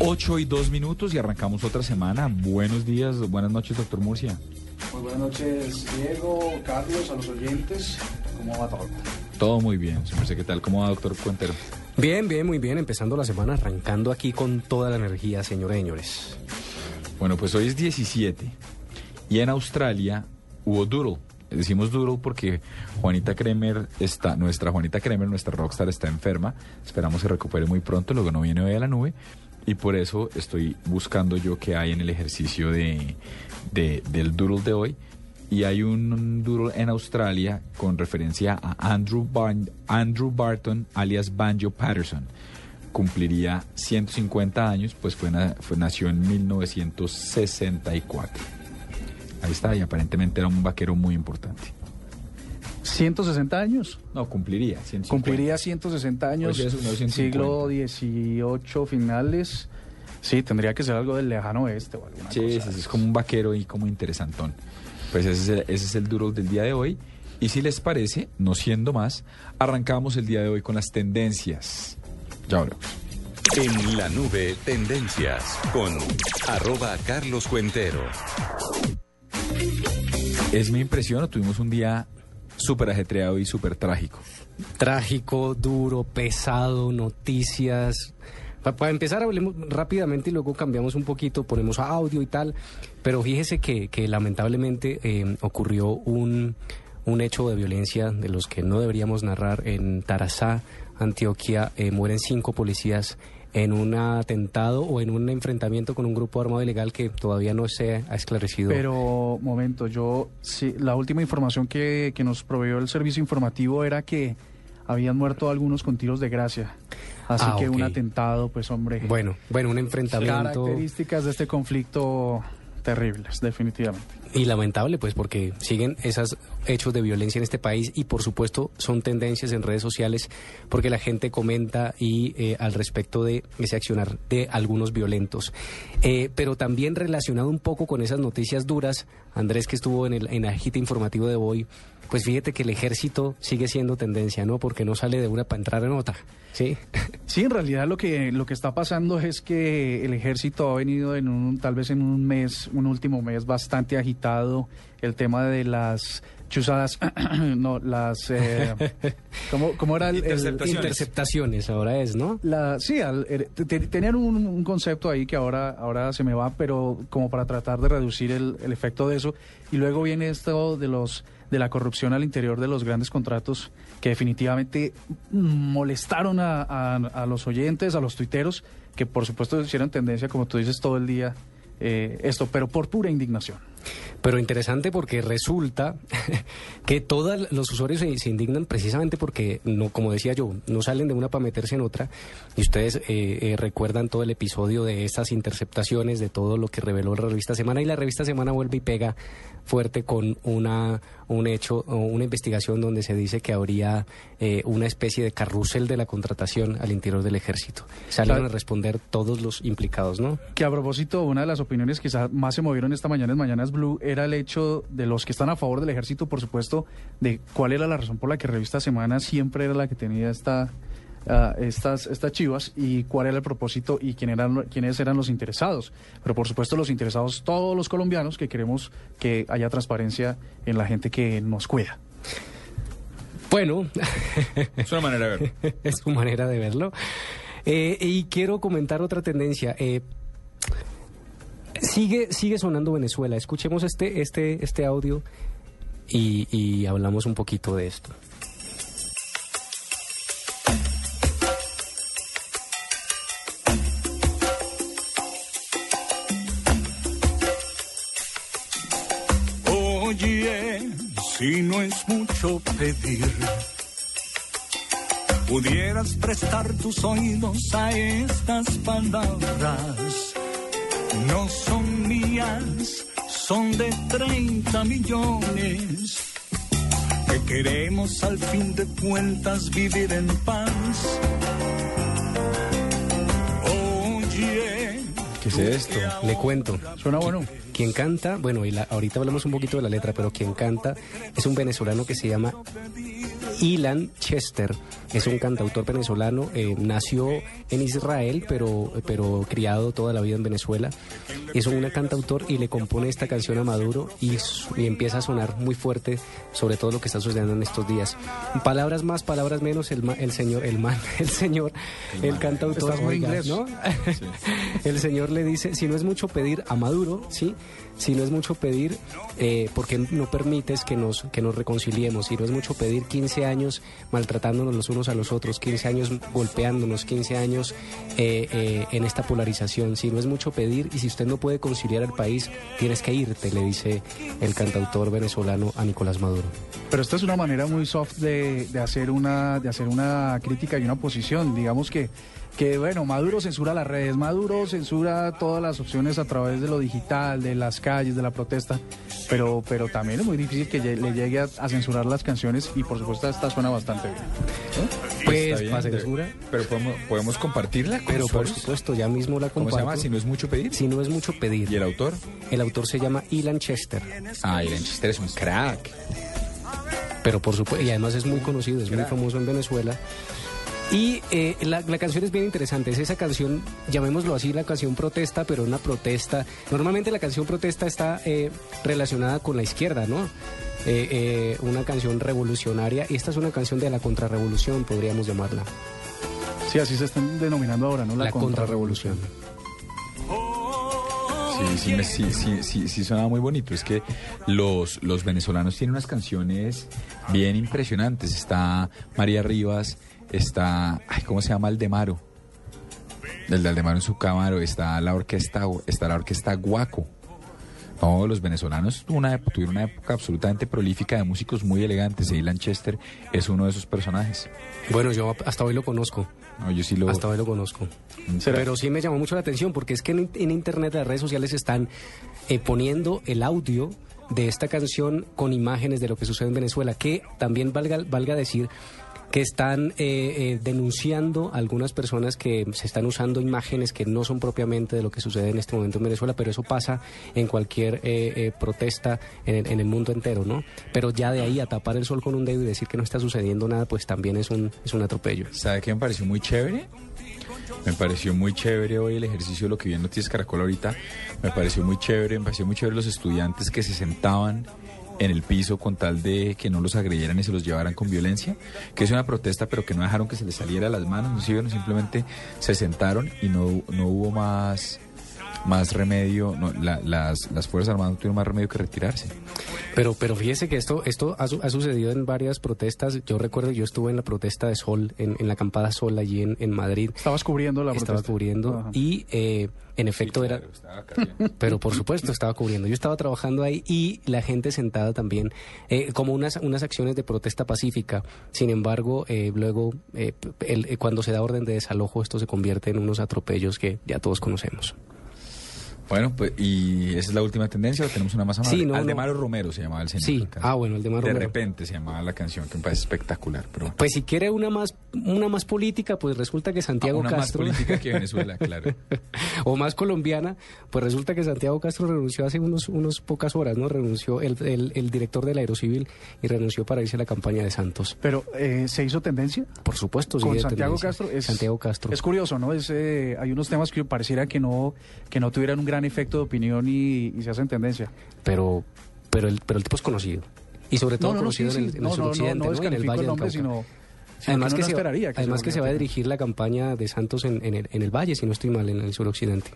8 y 2 minutos y arrancamos otra semana. Buenos días, buenas noches, doctor Murcia. Muy buenas noches, Diego, Carlos, a los oyentes. ¿Cómo va todo? Todo muy bien, señor ¿Qué tal? ¿Cómo va, doctor Cuentero? Bien, bien, muy bien. Empezando la semana, arrancando aquí con toda la energía, señores y señores. Bueno, pues hoy es 17 y en Australia hubo Doodle. Decimos Doodle porque Juanita Kremer está, nuestra Juanita Kremer, nuestra rockstar, está enferma. Esperamos se recupere muy pronto, luego no viene hoy a la nube y por eso estoy buscando yo qué hay en el ejercicio de, del doodle de hoy. Y hay un doodle en Australia con referencia a Andrew, Andrew Barton, alias Banjo Patterson. Cumpliría 150 años, pues fue, nació en 1964. Ahí está, y aparentemente era un vaquero muy importante. 160 años. No, cumpliría. Cumpliría 160 años. Pues siglo XVIII finales. Sí, tendría que ser algo del lejano oeste o alguna sí, cosa. Sí, es como un vaquero y como interesantón. Pues ese es, el, duro del día de hoy. Y si les parece, no siendo más, arrancamos el día de hoy con las tendencias. Ya hablamos. En la nube, tendencias con arroba Carlos Cuentero. Es mi impresión, tuvimos un día súper ajetreado y súper trágico. Trágico, duro, pesado, noticias. Para, empezar, hablemos rápidamente y luego cambiamos un poquito, ponemos audio y tal. Pero fíjese que, lamentablemente eh, ocurrió un, un hecho de violencia de los que no deberíamos narrar en Tarazá, Antioquia. Eh, mueren cinco policías en un atentado o en un enfrentamiento con un grupo armado ilegal que todavía no se ha esclarecido. Pero, momento, yo, sí, la última información que, que nos proveyó el servicio informativo era que habían muerto algunos con tiros de gracia. Así ah, que un atentado, pues hombre. Bueno, bueno, un enfrentamiento. Características de este conflicto terribles, definitivamente. Y lamentable, pues, porque siguen esos hechos de violencia en este país y, por supuesto, son tendencias en redes sociales porque la gente comenta y eh, al respecto de ese accionar de algunos violentos. Eh, pero también relacionado un poco con esas noticias duras, Andrés, que estuvo en el en agite informativo de hoy, pues fíjate que el ejército sigue siendo tendencia, ¿no? Porque no sale de una para entrar en otra, ¿sí? Sí, en realidad lo que, lo que está pasando es que el ejército ha venido en un, tal vez en un mes, un último mes bastante agitado, el tema de las chuzadas, no, las... Eh, ¿cómo, era el, Interceptaciones. ahora es, ¿no? La, sí, er, tenían un, concepto ahí que ahora, ahora se me va, pero como para tratar de reducir el, el efecto de eso. Y luego viene esto de los de la corrupción al interior de los grandes contratos que definitivamente molestaron a, a los oyentes, a los tuiteros, que por supuesto hicieron tendencia, como tú dices, todo el día eh, esto, pero por pura indignación. Pero interesante porque resulta que todos los usuarios se, indignan precisamente porque, no, como decía yo, no salen de una para meterse en otra. Y ustedes eh, eh, recuerdan todo el episodio de estas interceptaciones, de todo lo que reveló la revista Semana. Y la revista Semana vuelve y pega fuerte con una un hecho una investigación donde se dice que habría eh, una especie de carrusel de la contratación al interior del ejército. Salen a responder todos los implicados, ¿no? Que a propósito, una de las opiniones que más se movieron esta mañana en Mañanas Blue era el hecho de los que están a favor del ejército, por supuesto, de cuál era la razón por la que Revista Semana siempre era la que tenía esta estas, estas chivas y cuál era el propósito y quién eran, quiénes eran los interesados. Pero por supuesto los interesados, todos los colombianos que queremos que haya transparencia en la gente que nos cuida. Bueno, es una manera de verlo. es su manera de verlo. Eh, y quiero comentar otra tendencia. Eh, sigue, sigue sonando Venezuela. Escuchemos este, este, este audio y hablamos un poquito de esto. si no es mucho pedir. Pudieras prestar tus oídos a estas palabras, no son mías, son de 30 millones. Que queremos al fin de cuentas vivir en paz. Oye. ¿Qué es esto? Le cuento. Suena bueno. Quien canta, bueno, y la- ahorita hablamos un poquito de la letra, pero quien canta es un venezolano que se llama Ilan Chester. Es un cantautor venezolano, eh, nació en Israel, pero, pero criado toda la vida en Venezuela. Es un cantautor y le compone esta canción a Maduro y, y empieza a sonar muy fuerte sobre todo lo que está sucediendo en estos días. Palabras más, palabras menos, el, ma- el señor, el man, el señor, el, cantautor. Estás muy oiga, inglés. ¿no? El señor le dice, si no es mucho pedir a Maduro, ¿sí? Si no es mucho pedir, eh, porque no permites que nos, que nos reconciliemos? Si no es mucho pedir 15 años maltratándonos los unos a los otros, 15 años golpeándonos, 15 años eh, eh, en esta polarización. Si no es mucho pedir y si usted no puede conciliar el país, tienes que irte, le dice el cantautor venezolano a Nicolás Maduro. Pero esta es una manera muy soft de, de hacer una de hacer una crítica y una posición. Digamos que, que bueno, Maduro censura las redes, Maduro censura todas las opciones a través de lo digital, de las calles, de la protesta. Pero, pero también es muy difícil que le llegue a, a censurar las canciones y por supuesto esta suena bastante bien. Pues, Está bien, para de- censura. Pero podemos, podemos compartirla con Pero por supuesto, ya mismo la ¿Cómo se comparto. llama? Si no es mucho pedir. Si no es mucho pedir. ¿Y el autor? El autor se llama Ilan Chester. Ah, Irene Chester es un crack. Pero por supuesto, y además es muy conocido, es muy famoso en Venezuela. Y eh, la, la canción es bien interesante, es esa canción, llamémoslo así, la canción protesta, pero una protesta. Normalmente la canción protesta está eh, relacionada con la izquierda, ¿no? Eh, eh, una canción revolucionaria, y esta es una canción de la contrarrevolución, podríamos llamarla. Sí, así se están denominando ahora, ¿no? La, contrarrevolución. Sí, sí, me- sí, sí, sí, sí sonaba muy bonito. Es que los, los venezolanos tienen unas canciones bien impresionantes. Está María Rivas, está, ay, ¿cómo se llama? Aldemaro. El de Aldemaro en su cámara, está la orquesta, está la orquesta Guaco. No, los venezolanos una, tuvieron una época absolutamente prolífica de músicos muy elegantes. Y Chester es uno de esos personajes. Bueno, yo hasta hoy lo conozco. No, yo sí lo... Hasta hoy lo conozco. ¿Será? Pero sí me llamó mucho la atención porque es que en, en internet, las redes sociales están eh, poniendo el audio de esta canción con imágenes de lo que sucede en Venezuela, que también valga, valga decir que están eh, eh, denunciando a algunas personas que se están usando imágenes que no son propiamente de lo que sucede en este momento en Venezuela, pero eso pasa en cualquier eh, eh, protesta en el, mundo entero, ¿no? Pero ya de ahí a tapar el sol con un dedo y decir que no está sucediendo nada, pues también es un, es un atropello. ¿Sabe qué me pareció muy chévere? Me pareció muy chévere hoy el ejercicio lo que vi en Noticias Caracol ahorita. Me pareció muy chévere, me pareció muy chévere los estudiantes que se sentaban en el piso con tal de que no los agredieran y se los llevaran con violencia, que es una protesta pero que no dejaron que se les saliera las manos, no simplemente se sentaron y no, no hubo más más remedio, no, la- las, las Fuerzas Armadas no tuvieron más remedio que retirarse. Pero, pero fíjese que esto, esto ha, su- ha sucedido en varias protestas. Yo recuerdo, yo estuve en la protesta de Sol, en, en la acampada Sol allí en, en Madrid. Estabas cubriendo la Estaba protesta. cubriendo Ajá. y eh, en efecto era... Pero por supuesto estaba cubriendo. Yo estaba trabajando ahí y la gente sentada también, eh, como unas, unas acciones de protesta pacífica. Sin embargo, eh, luego, eh, el- eh, cuando se da orden de desalojo, esto se convierte en unos atropellos que ya todos conocemos. Bueno, pues, ¿y esa es la última tendencia o tenemos una más amable? Sí, no, no. Aldemaro Romero se llamaba el señor. Sí. Ah, bueno, Aldemaro De Romero. repente se llamaba la canción, que me parece espectacular. Pero bueno. Pues si quiere una más, una más política, pues resulta que Santiago Ah, una más Castro... política que Venezuela, claro. o más colombiana, pues resulta que Santiago Castro renunció hace unos, unos pocas horas, ¿no? Renunció el, el, el director del Aerocivil y renunció para irse a la campaña de Santos. Pero eh, se hizo tendencia Por supuesto, con sigue de Santiago tendencia. Castro. Es, Santiago Castro. Es curioso, ¿no? Es, eh, hay unos temas que pareciera que no, que no tuvieran un gran efecto de opinión y, y se hacen tendencia. pero, pero, el, pero el tipo es conocido. Y sobre todo conocido sí, en el, sí. en No, el no, no, suroccidente, no ¿no? En el Valle el del Cauca. sino, sino Además que se, que además que se va a dirigir la campaña de Santos en, en el, en el Valle, si no estoy mal, en el suroccidente.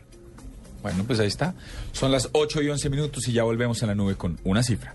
Bueno, pues ahí está. Son las 8 y 11 minutos y ya volvemos a la nube con una cifra.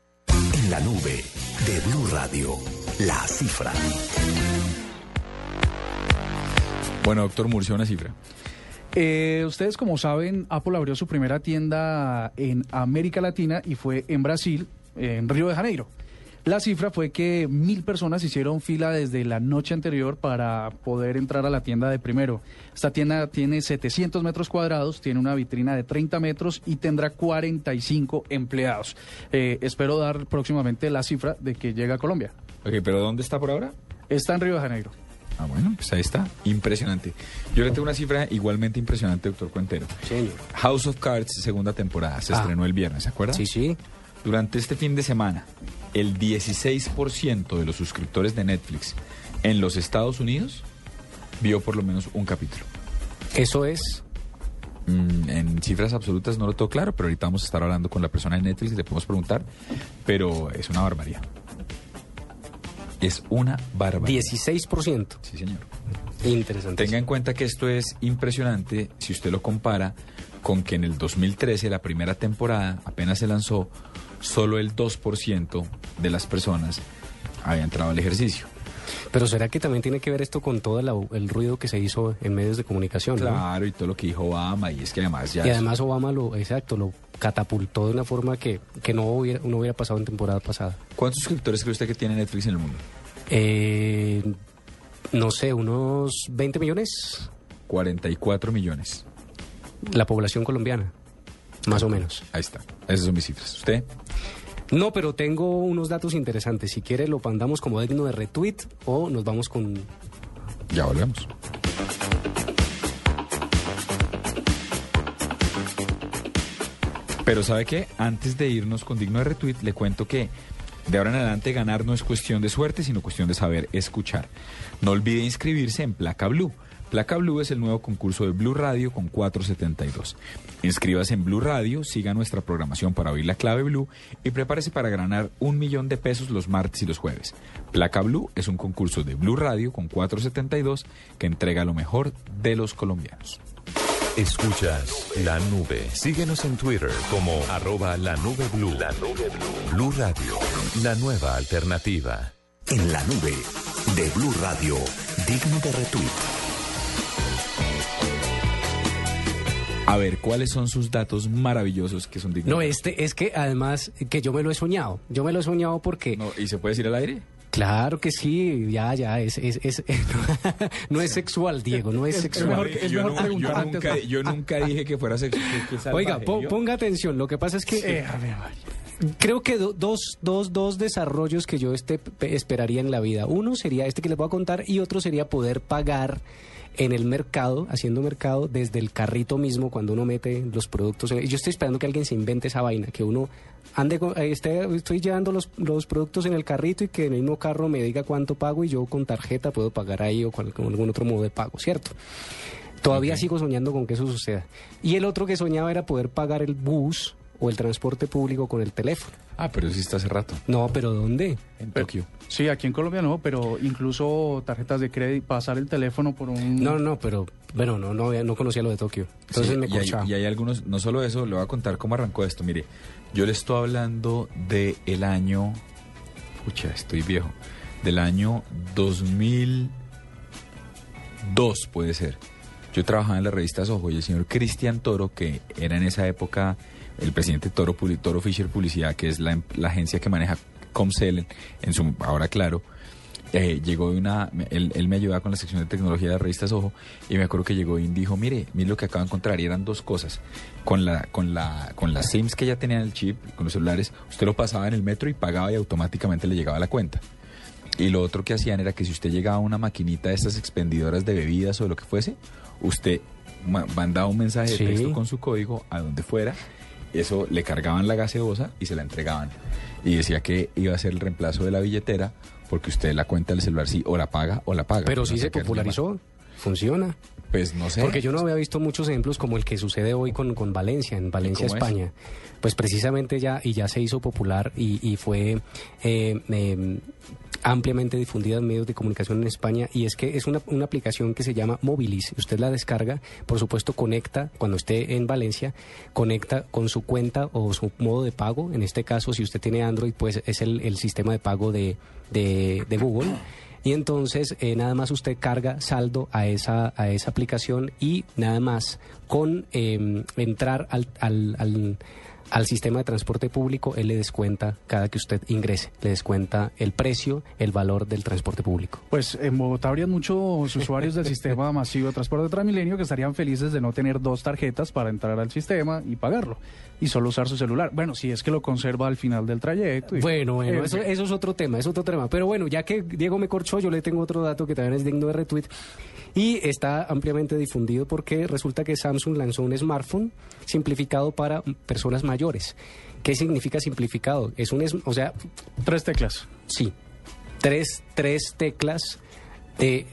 La nube de Blue Radio, la cifra. Bueno, doctor Murcia, una cifra. Eh, ustedes como saben, Apple abrió su primera tienda en América Latina y fue en Brasil, en Río de Janeiro. La cifra fue que mil personas hicieron fila desde la noche anterior para poder entrar a la tienda de primero. Esta tienda tiene 700 metros cuadrados, tiene una vitrina de 30 metros y tendrá 45 empleados. Eh, espero dar próximamente la cifra de que llega a Colombia. Ok, pero ¿dónde está por ahora? Está en Río de Janeiro. Ah, bueno, pues ahí está. Impresionante. Yo le tengo una cifra igualmente impresionante, doctor Cuentero. Señor. House of Cards, segunda temporada. Se Ah. estrenó el viernes, ¿se acuerda? Sí, sí. Durante este fin de semana, el 16% de los suscriptores de Netflix en los Estados Unidos vio por lo menos un capítulo. Eso es. Mm, en cifras absolutas no lo tengo claro, pero ahorita vamos a estar hablando con la persona de Netflix y le podemos preguntar, pero es una barbaridad. Es una barbaridad. 16%. Sí, señor. Interesante. Tenga en cuenta que esto es impresionante si usted lo compara con que en el 2013, la primera temporada, apenas se lanzó, solo el 2% de las personas había entrado al ejercicio. Pero ¿será que también tiene que ver esto con todo la- el ruido que se hizo en medios de comunicación? ¿no? Claro, y todo lo que dijo Obama, y es que además ya... Y es- además Obama lo, exacto, lo catapultó de una forma que, que no, hubiera, no hubiera pasado en temporada pasada. ¿Cuántos suscriptores cree usted que tiene Netflix en el mundo? Eh, no sé, unos 20 millones 44 millones. la población colombiana, más o menos. Ahí está. Esas son mis cifras. ¿Usted? No, pero tengo unos datos interesantes. Si quiere lo mandamos como digno de retweet o nos vamos con... Ya volvemos. Pero ¿sabe qué? Antes de irnos con digno de retweet, le cuento que de ahora en adelante ganar no es cuestión de suerte, sino cuestión de saber escuchar. No olvide inscribirse en Placa Blue. Placa Blue es el nuevo concurso de Blue Radio con 472. Inscríbase en Blue Radio, siga nuestra programación para oír la clave Blue y prepárese para ganar un millón de pesos los martes y los jueves. Placa Blue es un concurso de Blue Radio con 472 que entrega lo mejor de los colombianos. Escuchas la nube. Síguenos en Twitter como arroba la nube blue. La nube blue. Blue Radio, la nueva alternativa. En la nube de Blue Radio, digno de retweet. A ver, ¿cuáles son sus datos maravillosos que son dignos? No, este es que además que yo me lo he soñado. Yo me lo he soñado porque... No, ¿Y se puede decir al aire? Claro que sí, ya, ya, es, es, es- no es sexual, Diego, no es, sexual. mejor que- es yo, mejor yo nunca, ¿no? yo nunca dije que fuera sexual. Oiga, po- ponga atención, lo que pasa es que Eh, a ver, María. creo que do- dos, dos, dos desarrollos que yo este, pe- esperaría en la vida. Uno sería este que les voy a contar y otro sería poder pagar en el mercado, haciendo mercado desde el carrito mismo cuando uno mete los productos. en- Yo estoy esperando que alguien se invente esa vaina, que uno ande, eh, esté, estoy llevando los, los productos en el carrito y que en el mismo carro me diga cuánto pago y yo con tarjeta puedo pagar ahí o con, con algún otro modo de pago, ¿cierto? Todavía sigo soñando con que eso suceda. Y el otro que soñaba era poder pagar el bus o el transporte público con el teléfono. Ah, pero sí está hace rato. No, pero ¿dónde? En Tokio. Sí, aquí en Colombia no, pero incluso tarjetas de crédito, pasar el teléfono por un... No, no, pero bueno, no, no, no conocía lo de Tokio. Entonces Sí, me y, hay, y hay algunos, no solo eso, le voy a contar cómo arrancó esto. Mire, yo le estoy hablando del el año, pucha, estoy viejo, del año 2002 puede ser. Yo trabajaba en la revista Soho y el señor Cristian Toro, que era en esa época el presidente Toro, Toro Fisher Publicidad, que es la, la agencia que maneja Comcel en, su, ahora claro, eh, llegó de una, él, él me ayudaba con la sección de tecnología de la revista Soho y me acuerdo que llegó y dijo, mire, mire lo que acabo de encontrar y eran dos cosas. Con la, con la, con las SIMs que ya tenían el chip, con los celulares, usted lo pasaba en el metro y pagaba y automáticamente le llegaba la cuenta. Y lo otro que hacían era que si usted llegaba a una maquinita de estas expendidoras de bebidas o de lo que fuese, usted ma- mandaba un mensaje de Sí. texto con su código a donde fuera, eso le cargaban la gaseosa y se la entregaban. Y decía que iba a ser el reemplazo de la billetera porque usted la cuenta del celular sí o la paga o la paga. pero No sí se popularizó. funciona. Pues no sé. Porque yo no había visto muchos ejemplos como el que sucede hoy con, con Valencia, en Valencia, es? España. Pues precisamente ya, y ya se hizo popular y, y fue eh, eh, ampliamente difundida en medios de comunicación en España. Y es que es una, aplicación que se llama Mobilis. Usted la descarga, por supuesto conecta, cuando esté en Valencia, conecta con su cuenta o su modo de pago. En este caso, si usted tiene Android, pues es el, sistema de pago de, de, Google. Y entonces eh, nada más usted carga saldo a esa, a esa aplicación y nada más con eh, entrar al, al, al, al sistema de transporte público, él le descuenta cada que usted ingrese, le descuenta el precio, el valor del transporte público. Pues en Bogotá habrían muchos usuarios del sistema masivo de transporte de Transmilenio que estarían felices de no tener dos tarjetas para entrar al sistema y pagarlo y solo usar su celular. Bueno, si es que lo conserva al final del trayecto. y- Bueno, bueno, eso, eso es otro tema, es otro tema. Pero bueno, ya que Diego me corchó, yo le tengo otro dato que también es digno de retweet. Y está ampliamente difundido porque resulta que Samsung lanzó un smartphone simplificado para personas mayores. ¿Qué significa simplificado? Es un, es- o sea, Tres teclas. sí, tres, tres teclas de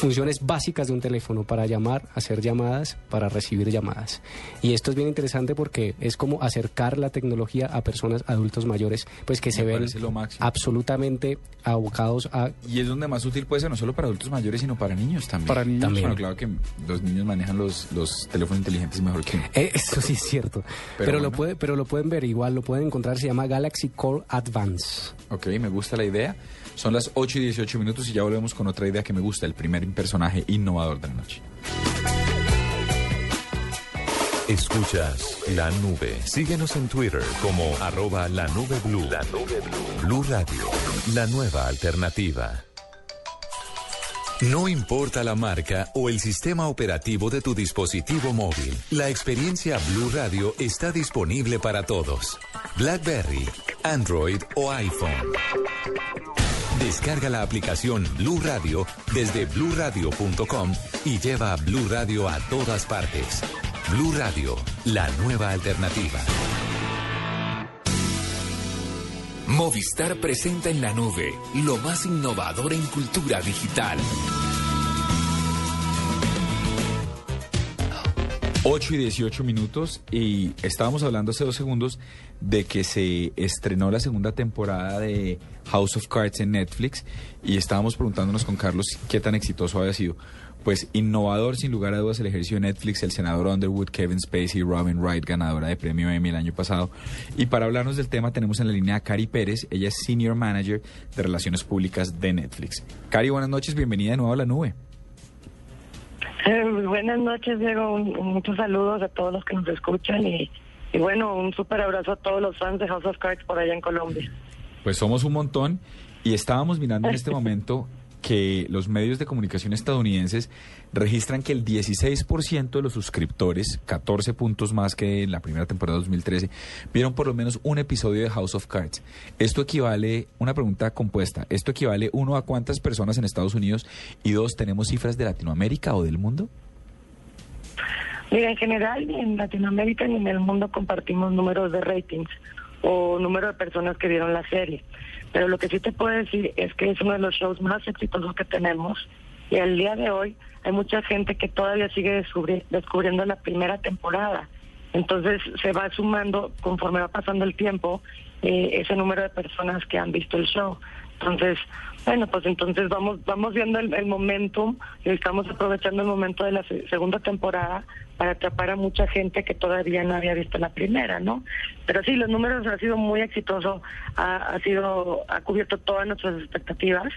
funciones básicas de un teléfono para llamar, hacer llamadas, para recibir llamadas. Y esto es bien interesante porque es como acercar la tecnología a personas adultos mayores, pues que Me se ven lo absolutamente abocados a Y es donde más útil puede ser, no solo para adultos mayores, sino para niños también. Para niños. También. Bueno, claro que los niños manejan los, los teléfonos inteligentes mejor que. Eh, Eso sí es cierto. Pero, Pero lo puede, pero lo pueden ver igual, lo pueden encontrar, se llama Galaxy Core Advance. Ok, me gusta la idea. Son las 8 y 18 minutos y ya volvemos con otra idea que me gusta, el primer personaje innovador de la noche. Escuchas la nube. Síguenos en Twitter como arroba la nube blue. La nube blue. Blue Radio, la nueva alternativa. No importa la marca o el sistema operativo de tu dispositivo móvil, la experiencia Blue Radio está disponible para todos. BlackBerry, Android o iPhone. Descarga la aplicación Blue Radio desde bluradio.com y lleva a Blue Radio a todas partes. Blue Radio, la nueva alternativa. Movistar presenta en la nube lo más innovador en cultura digital. 8 y 18 minutos y estábamos hablando hace dos segundos de que se estrenó la segunda temporada de House of Cards en Netflix y estábamos preguntándonos con Carlos qué tan exitoso había sido. Pues innovador sin lugar a dudas el ejercicio de Netflix, el senador Underwood, Kevin Spacey, Robin Wright, ganadora de premio Emmy el año pasado. Y para hablarnos del tema tenemos en la línea a Cari Pérez, ella es Senior Manager de Relaciones Públicas de Netflix. Cari, buenas noches, bienvenida de nuevo a la nube. Buenas noches, Diego. Muchos saludos a todos los que nos escuchan y, y bueno, un súper abrazo a todos los fans de House of Cards por allá en Colombia. Pues somos un montón y estábamos mirando en este momento que los medios de comunicación estadounidenses registran que el 16% de los suscriptores, 14 puntos más que en la primera temporada de 2013, vieron por lo menos un episodio de House of Cards. Esto equivale, una pregunta compuesta, ¿esto equivale uno a cuántas personas en Estados Unidos y dos, tenemos cifras de Latinoamérica o del mundo? Mira, en general, ni en Latinoamérica ni en el mundo compartimos números de ratings o número de personas que vieron la serie. Pero lo que sí te puedo decir es que es uno de los shows más exitosos que tenemos y al día de hoy hay mucha gente que todavía sigue descubri- descubriendo la primera temporada. Entonces se va sumando conforme va pasando el tiempo eh, ese número de personas que han visto el show. Entonces, bueno, pues entonces vamos vamos viendo el, el momentum y estamos aprovechando el momento de la se- segunda temporada para atrapar a mucha gente que todavía no había visto la primera, ¿no? Pero sí, los números han sido muy exitosos, ha, sido ha cubierto todas nuestras expectativas,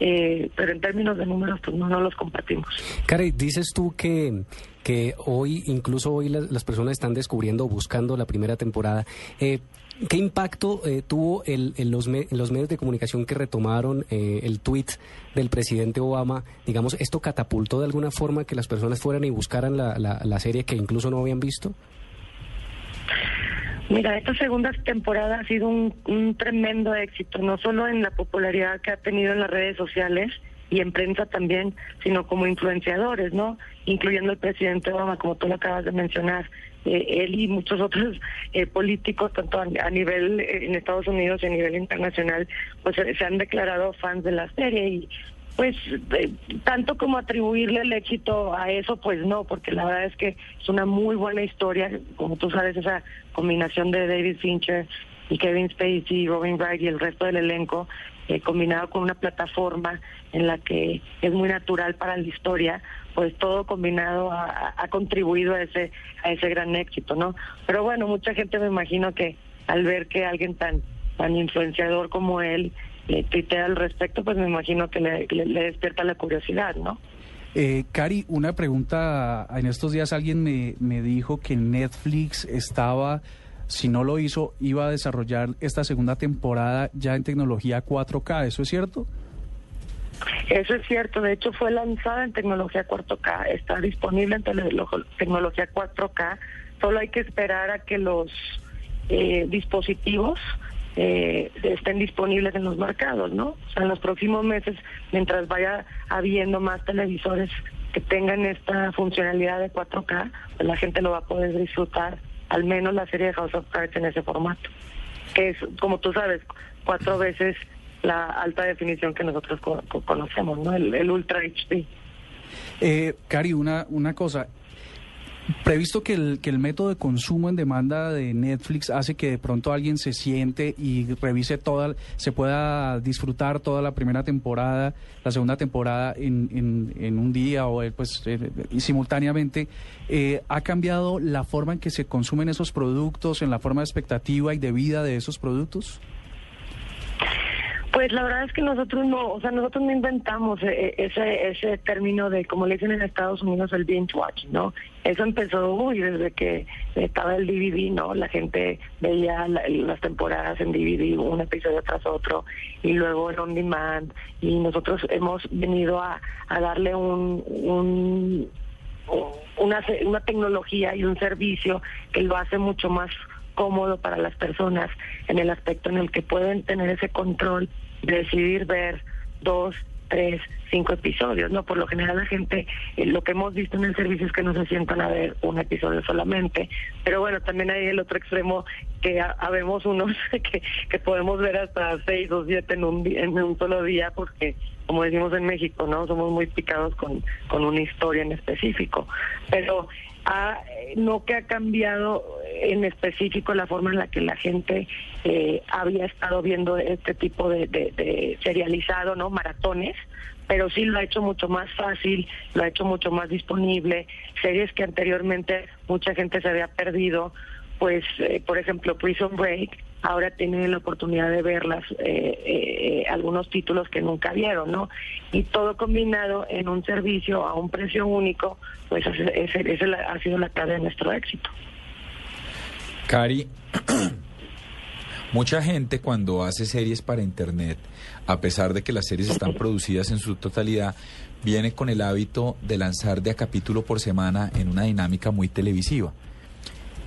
eh, pero en términos de números pues no, los compartimos. Cari, dices tú que, que hoy, incluso hoy las, las personas están descubriendo buscando la primera temporada. Eh, ¿Qué impacto eh, tuvo el, en los, medios de comunicación que retomaron eh, el tweet del presidente Obama? Digamos, ¿esto catapultó de alguna forma que las personas fueran y buscaran la, la, la serie que incluso no habían visto? Mira, esta segunda temporada ha sido un, un tremendo éxito, no solo en la popularidad que ha tenido en las redes sociales y en prensa también, sino como influenciadores, ¿no? Incluyendo el presidente Obama, como tú lo acabas de mencionar, eh, él y muchos otros eh, políticos, tanto a, nivel eh, en Estados Unidos y a nivel internacional, pues se, se han declarado fans de la serie y Pues eh, tanto como atribuirle el éxito a eso, pues no, porque la verdad es que es una muy buena historia, como tú sabes, esa combinación de David Fincher y Kevin Spacey, Robin Wright y el resto del elenco, eh, combinado con una plataforma en la que es muy natural para la historia, pues todo combinado ha, contribuido a ese a ese gran éxito, ¿no? Pero bueno, mucha gente me imagino que al ver que alguien tan tan influenciador como él le tuitea al respecto, pues me imagino que le despierta la curiosidad, ¿no? Eh, Cari, una pregunta. En estos días alguien me, me dijo que Netflix estaba, si no lo hizo, iba a desarrollar esta segunda temporada ya en tecnología 4K. ¿Eso es cierto? Eso es cierto, de hecho fue lanzada en tecnología 4K, está disponible en tecnología 4K, solo hay que esperar a que los eh, dispositivos eh, estén disponibles en los mercados, ¿no? O sea, en los próximos meses, mientras vaya habiendo más televisores que tengan esta funcionalidad de 4K, pues la gente lo va a poder disfrutar, al menos la serie de House of Cards en ese formato, que es, como tú sabes, cuatro veces la alta definición que nosotros co- co- conocemos, ¿no? El, el Ultra HD. Eh, Cari, una, una cosa. Previsto que el, que el método de consumo en demanda de Netflix hace que de pronto alguien se siente y revise toda, se pueda disfrutar toda la primera temporada, la segunda temporada en, en, en un día o pues eh, simultáneamente, eh, ¿ha cambiado la forma en que se consumen esos productos, en la forma de expectativa y de vida de esos productos? Pues la verdad es que nosotros no, o sea, nosotros no inventamos eh, eh, ese ese término de, como le dicen en Estados Unidos, el binge watch, ¿no? Eso empezó uy, desde que estaba el DVD, ¿no? La gente veía la- las temporadas en DVD, un episodio tras otro, y luego en on demand, y nosotros hemos venido a, a darle un, un una, una tecnología y un servicio que lo hace mucho más cómodo para las personas en el aspecto en el que pueden tener ese control de decidir ver dos, tres, cinco episodios. No, por lo general la gente, eh, lo que hemos visto en el servicio es que no se sientan a ver un episodio solamente. Pero bueno, también hay el otro extremo que ha- habemos unos que, que podemos ver hasta seis o siete en un, en un solo día porque como decimos en México, ¿no? Somos muy picados con, con una historia en específico. Pero no que ha cambiado en específico la forma en la que la gente eh, había estado viendo este tipo de, de- de serializado, ¿no? Maratones, pero sí lo ha hecho mucho más fácil, lo ha hecho mucho más disponible. Series que anteriormente mucha gente se había perdido, pues, eh, por ejemplo, Prison Break, ahora tienen la oportunidad de verlas, eh, eh, algunos títulos que nunca vieron, ¿no? Y todo combinado en un servicio a un precio único, pues ese, ese- ha sido la clave de nuestro éxito. Cari, mucha gente cuando hace series para internet, a pesar de que las series están producidas en su totalidad, viene con el hábito de lanzar de a capítulo por semana en una dinámica muy televisiva.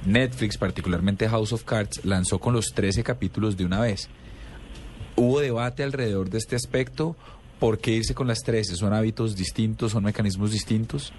Netflix, particularmente House of Cards, lanzó con los 13 capítulos de una vez. ¿Hubo debate alrededor de este aspecto? ¿Por qué irse con las 13? ¿Son hábitos distintos? ¿Son mecanismos distintos?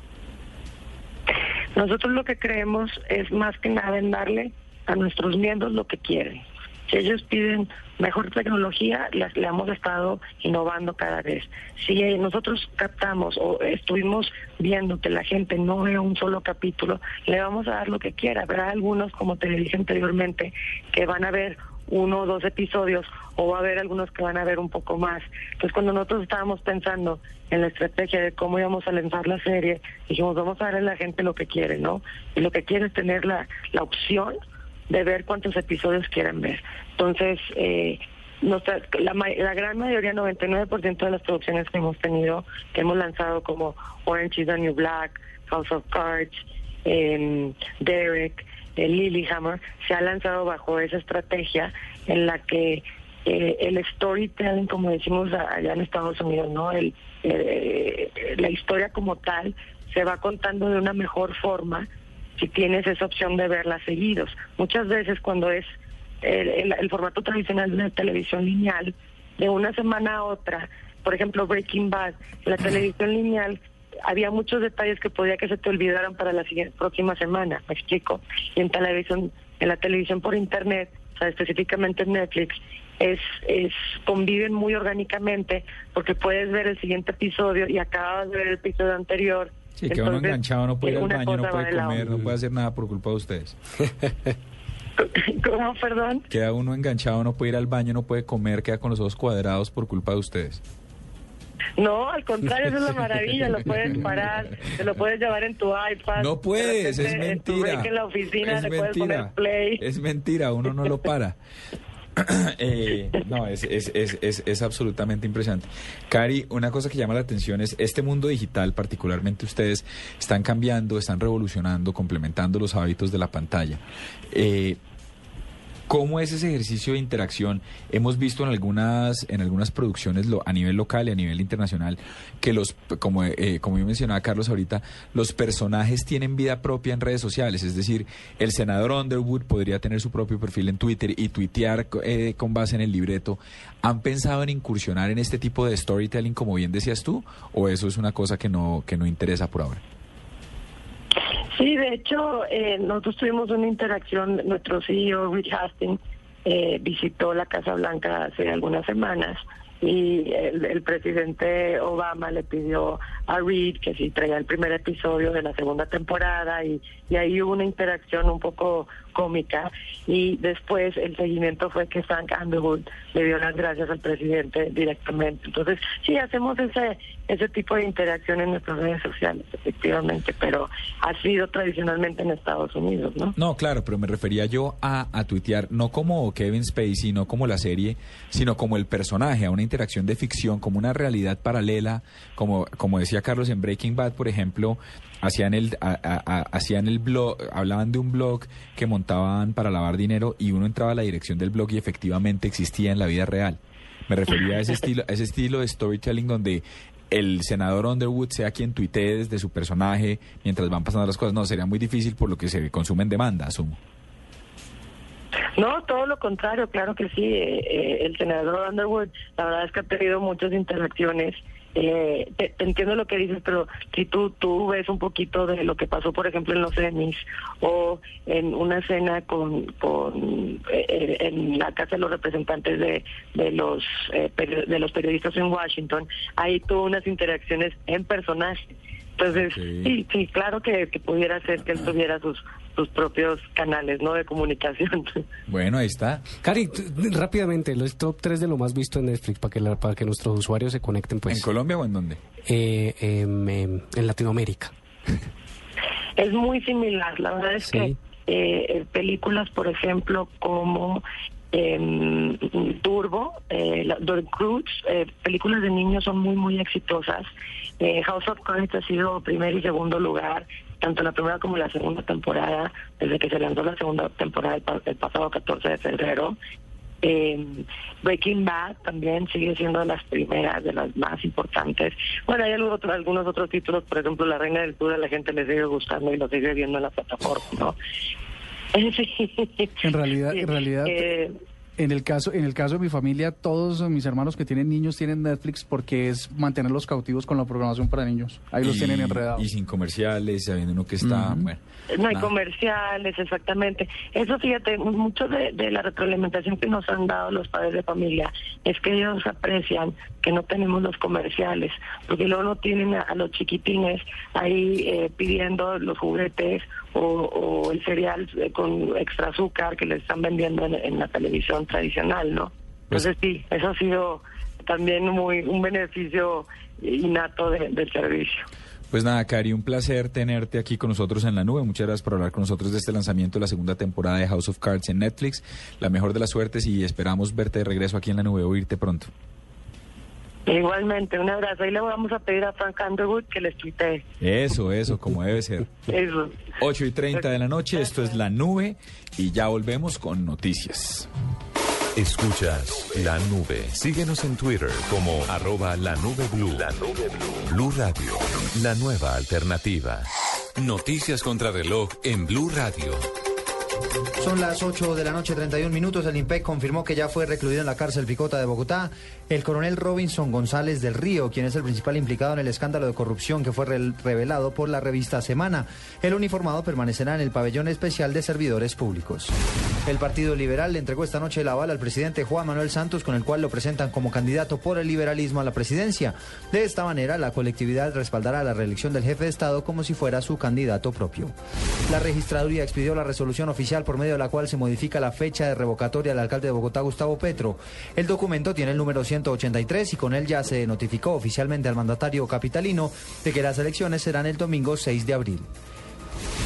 Nosotros lo que creemos es más que nada en darle a nuestros miembros lo que quieren. Si ellos piden mejor tecnología, las, le hemos estado innovando cada vez. Si eh, nosotros captamos o estuvimos viendo que la gente no ve un solo capítulo, le vamos a dar lo que quiera. Habrá algunos, como te dije anteriormente, que van a ver uno o dos episodios o va a haber algunos que van a ver un poco más. Entonces cuando nosotros estábamos pensando en la estrategia de cómo íbamos a lanzar la serie, dijimos vamos a darle a la gente lo que quiere, ¿no? Y lo que quiere es tener la, la opción de ver cuántos episodios quieren ver. Entonces, eh, la, la gran mayoría, 99% de las producciones que hemos tenido, que hemos lanzado como Orange is the New Black, House of Cards, em, Derek, eh, Lilyhammer, se ha lanzado bajo esa estrategia en la que eh, el storytelling, como decimos allá en Estados Unidos, ¿no? El, eh, la historia como tal se va contando de una mejor forma si tienes esa opción de verla seguidos. Muchas veces cuando es el, el- el formato tradicional de televisión lineal, de una semana a otra, por ejemplo Breaking Bad, la televisión lineal había muchos detalles que podía que se te olvidaran para la siguiente, próxima semana, me explico. Y en televisión, en la televisión por internet, o sea, específicamente en Netflix, es, es conviven muy orgánicamente porque puedes ver el siguiente episodio y acabas de ver el episodio anterior. Sí, que uno enganchado no puede ir al baño, no puede comer, no puede hacer nada por culpa de ustedes. ¿Cómo, perdón? Queda uno enganchado, no puede ir al baño, no puede comer, queda con los ojos cuadrados por culpa de ustedes. No, al contrario, eso es la maravilla, lo puedes parar, te lo puedes llevar en tu iPad. No puedes, de es repente, en tu mentira. break en la oficina es mentira. poner play. Es mentira, uno no lo para. Eh, no, es, es, es, es, absolutamente impresionante. Cari, una cosa que llama la atención es este mundo digital, particularmente ustedes, están cambiando, están revolucionando, complementando los hábitos de la pantalla. Eh, ¿Cómo es ese ejercicio de interacción? Hemos visto en algunas, en algunas producciones lo- a nivel local y a nivel internacional que los, como, eh, como yo mencionaba Carlos ahorita, los personajes tienen vida propia en redes sociales. Es decir, el senador Underwood podría tener su propio perfil en Twitter y tuitear eh, con base en el libreto. ¿Han pensado en incursionar en este tipo de storytelling, como bien decías tú? ¿O eso es una cosa que no, que no interesa por ahora? Sí, de hecho, eh, nosotros tuvimos una interacción, nuestro CEO, Reed Hastings, eh, visitó la Casa Blanca hace algunas semanas y el, el presidente Obama le pidió a Reed que si traía el primer episodio de la segunda temporada y, y ahí hubo una interacción un poco cómica y después el seguimiento fue que Frank Underwood le dio las gracias al presidente directamente. Entonces, sí, hacemos ese, ese tipo de interacción en nuestras redes sociales, efectivamente, pero ha sido tradicionalmente en Estados Unidos, ¿no? No, claro, pero me refería yo a, a tuitear, no como Kevin Spacey, no como la serie, sino como el personaje, a una interacción de ficción, como una realidad paralela, como, como decía Carlos en Breaking Bad, por ejemplo, hacían el, a- hacían el blog, hablaban de un blog que montaban para lavar dinero y uno entraba a la dirección del blog y efectivamente existía en la vida real. Me refería a ese estilo, ese estilo de storytelling donde el senador Underwood sea quien tuitee desde su personaje mientras van pasando las cosas. No, sería muy difícil por lo que se consume en demanda, asumo. No, todo lo contrario, claro que sí. eh, eh, el senador Underwood, la verdad es que ha tenido muchas interacciones. Eh, te, entiendo lo que dices, pero si tú, tú ves un poquito de lo que pasó, por ejemplo, en los Emmys o en una escena con, con eh, en la Casa de los Representantes de, de, los, eh, de los periodistas en Washington, ahí tuvo unas interacciones en personaje. Entonces, sí, sí, claro que, que pudiera ser que él tuviera sus, sus propios canales no de comunicación. Bueno, ahí está. Cari, rápidamente, los top 3 de lo más visto en Netflix para que, la- para que nuestros usuarios se conecten. Pues. ¿En Colombia o en dónde? Eh, em, em, en Latinoamérica. Es muy similar, la verdad es Sí. que eh, películas, por ejemplo, como em, Turbo, eh, Croods, eh, películas de niños son muy, muy exitosas. Eh, House of Cards ha sido primer y segundo lugar, tanto la primera como la segunda temporada, desde que se lanzó la segunda temporada el, pa- el pasado 14 de febrero. Eh, Breaking Bad también sigue siendo de las primeras, de las más importantes. Bueno, hay otro- algunos otros títulos, por ejemplo, La Reina del Sur, a la gente le sigue gustando y lo sigue viendo en la plataforma, ¿no? Sí. En realidad, Sí, en realidad, eh, en el caso, en el caso de mi familia, todos mis hermanos que tienen niños tienen Netflix porque es mantenerlos cautivos con la programación para niños. Ahí los tienen enredados. Y sin comerciales, sabiendo uno que está. Bueno, No hay nada. comerciales, exactamente. Eso fíjate, mucho de, de la retroalimentación que nos han dado los padres de familia es que ellos aprecian que no tenemos los comerciales, porque luego no tienen a, a los chiquitines ahí eh, pidiendo los juguetes o, o el cereal eh, con extra azúcar que les están vendiendo en, en la televisión tradicional, ¿no? Entonces sí, eso ha sido también muy un beneficio innato de- del servicio. Pues nada, Cari, un placer tenerte aquí con nosotros en la nube. Muchas gracias por hablar con nosotros de este lanzamiento de la segunda temporada de House of Cards en Netflix. La mejor de las suertes y esperamos verte de regreso aquí en la nube, oírte pronto. Igualmente, un abrazo. Ahí le vamos a pedir a Frank Underwood que les tuitee. Eso, eso, como debe ser. Eso. 8 y 30 de la noche, esto es La Nube y ya volvemos con noticias. Escuchas la nube. Síguenos en Twitter como arroba la nube blue. La nube blue. Blue Radio, la nueva alternativa. Noticias contra reloj en Blue Radio. Son las 8 de la noche, 31 minutos. El IMPEC confirmó que ya fue recluido en la cárcel Picota de Bogotá el coronel Robinson González del Río, quien es el principal implicado en el escándalo de corrupción que fue revelado por la revista Semana. El uniformado permanecerá en el pabellón especial de servidores públicos. El Partido Liberal le entregó esta noche el aval al presidente Juan Manuel Santos, con el cual lo presentan como candidato por el liberalismo a la presidencia. De esta manera, la colectividad respaldará la reelección del jefe de Estado como si fuera su candidato propio. La registraduría expidió la resolución oficial por medio de la cual se modifica la fecha de revocatoria del alcalde de Bogotá, Gustavo Petro. El documento tiene el número 183 y con él ya se notificó oficialmente al mandatario capitalino de que las elecciones serán el domingo 6 de abril.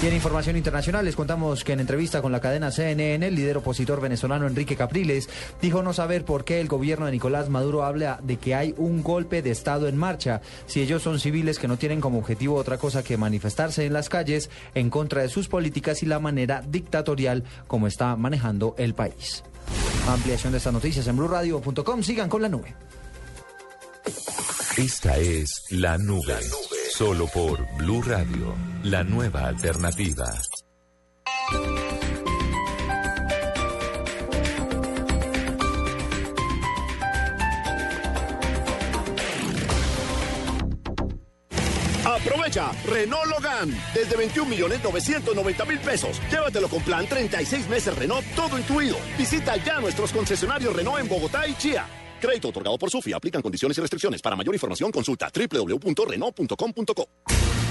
En información internacional les contamos que en entrevista con la cadena CNN, el líder opositor venezolano Enrique Capriles dijo no saber por qué el gobierno de Nicolás Maduro habla de que hay un golpe de Estado en marcha, si ellos son civiles que no tienen como objetivo otra cosa que manifestarse en las calles en contra de sus políticas y la manera dictatorial como está manejando el país. Ampliación de estas noticias en blurradio.com. Sigan con la nube. Esta es la nube. Solo por Blue Radio, la nueva alternativa. Aprovecha Renault Logan desde 21 millones 990 mil pesos. Llévatelo con plan 36 meses Renault todo incluido. Visita ya nuestros concesionarios Renault en Bogotá y Chía. Crédito otorgado por Sufi. Aplican condiciones y restricciones. Para mayor información consulta www.renault.com.co.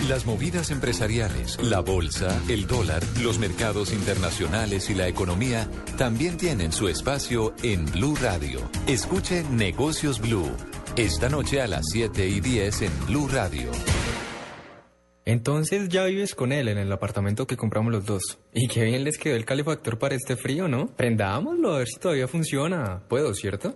Las movidas empresariales, la bolsa, el dólar, los mercados internacionales y la economía también tienen su espacio en Blue Radio. Escuche Negocios Blue. Esta noche a las 7 y 10 en Blue Radio. Entonces ya vives con él en el apartamento que compramos los dos. Y qué bien les quedó el calefactor para este frío, ¿no? Prendámoslo a ver si todavía funciona. Puedo, ¿cierto?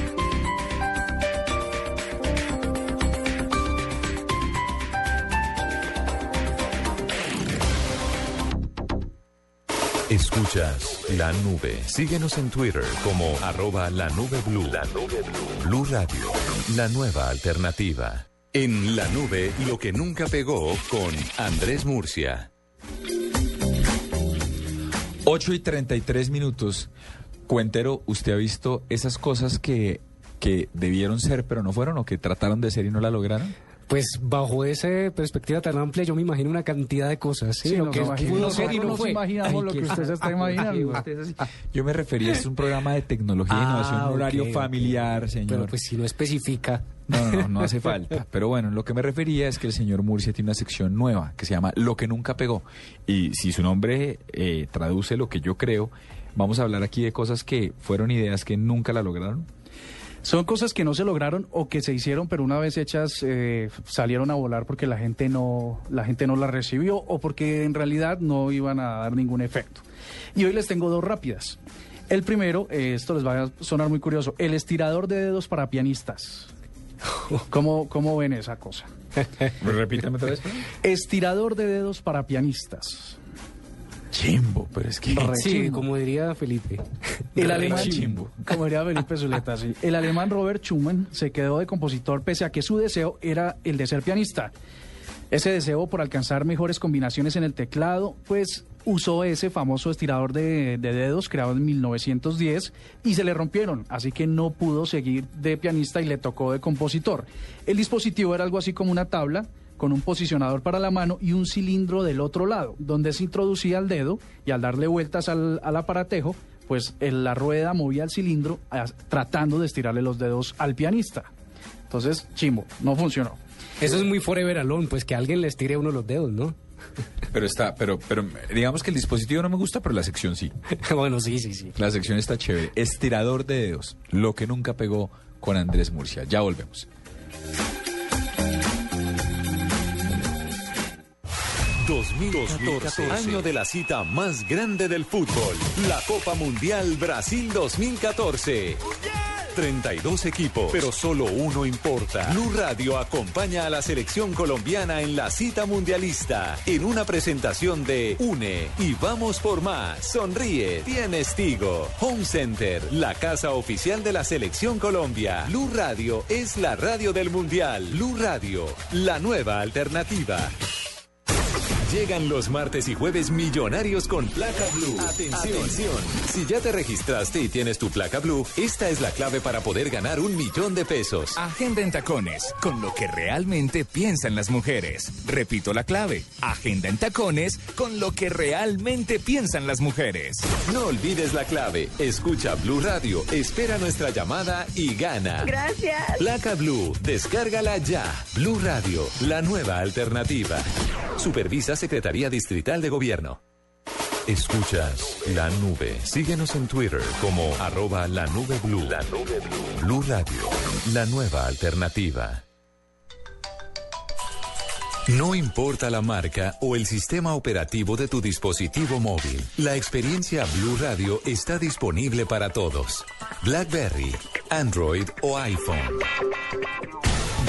Escuchas la nube. Síguenos en Twitter como arroba la nube blue. La nube blue. Radio, la nueva alternativa. En la nube, lo que nunca pegó con Andrés Murcia. 8 y 33 minutos. Cuentero, ¿usted ha visto esas cosas que, que debieron ser pero no fueron o que trataron de ser y no la lograron? Pues bajo esa perspectiva tan amplia, yo me imagino una cantidad de cosas. Sí, lo que pudo ser y no fue. imaginamos lo que usted se está imaginando. Yo me refería, es un programa de tecnología e innovación, un horario familiar, señor. Pero pues si no especifica. No, no, no, no hace falta. Pero bueno, lo que me refería es que el señor Murcia tiene una sección nueva que se llama Lo que nunca pegó. Y si su nombre eh, traduce lo que yo creo, vamos a hablar aquí de cosas que fueron ideas que nunca la lograron son cosas que no se lograron o que se hicieron, pero una vez hechas eh, salieron a volar porque la gente no la gente no las recibió o porque en realidad no iban a dar ningún efecto. Y hoy les tengo dos rápidas. El primero, eh, esto les va a sonar muy curioso, el estirador de dedos para pianistas. ¿Cómo, cómo ven esa cosa? Repítame otra vez. Estirador de dedos para pianistas. Chimbo, pero es que... Sí, como diría Felipe. El alemán, chimbo. como diría Felipe Zuleta, sí. El alemán Robert Schumann se quedó de compositor pese a que su deseo era el de ser pianista. Ese deseo por alcanzar mejores combinaciones en el teclado, pues usó ese famoso estirador de, de, dedos creado en 1910 y se le rompieron, así que no pudo seguir de pianista y le tocó de compositor. El dispositivo era algo así como una tabla con un posicionador para la mano y un cilindro del otro lado, donde se introducía el dedo y al darle vueltas al, aparatejo, pues la rueda movía el cilindro tratando de estirarle los dedos al pianista. Entonces, chimbo, no funcionó. Eso es muy forever alone, pues que alguien le estire uno los dedos, ¿no? Pero está, pero, pero digamos que el dispositivo no me gusta, pero la sección sí. bueno, sí, sí, sí. La sección está chévere. Estirador de dedos, lo que nunca pegó con Andrés Murcia. Ya volvemos. 2014, año de la cita más grande del fútbol, la Copa Mundial Brasil 2014. 32 equipos, pero solo uno importa. Blue Radio acompaña a la selección colombiana en la cita mundialista en una presentación de UNE y vamos por más. Sonríe, tienes Tigo. Home Center, la casa oficial de la selección Colombia. Blue Radio es la radio del mundial. Blue Radio, la nueva alternativa. Llegan los martes y jueves millonarios con placa blue. Atención. Si ya te registraste y tienes tu placa blue, esta es la clave para poder ganar un millón de pesos. Agenda en tacones, con lo que realmente piensan las mujeres. Repito la clave. Agenda en tacones, con lo que realmente piensan las mujeres. No olvides la clave. Escucha Blue Radio, espera nuestra llamada y gana. Gracias. Placa Blue, descárgala ya. Blue Radio, la nueva alternativa. Supervisa Secretaría Distrital de Gobierno. Escuchas la nube. Síguenos en Twitter como arroba la nube blue. La nube blue. Blue Radio, la nueva alternativa. No importa la marca o el sistema operativo de tu dispositivo móvil, la experiencia Blue Radio está disponible para todos. BlackBerry, Android o iPhone.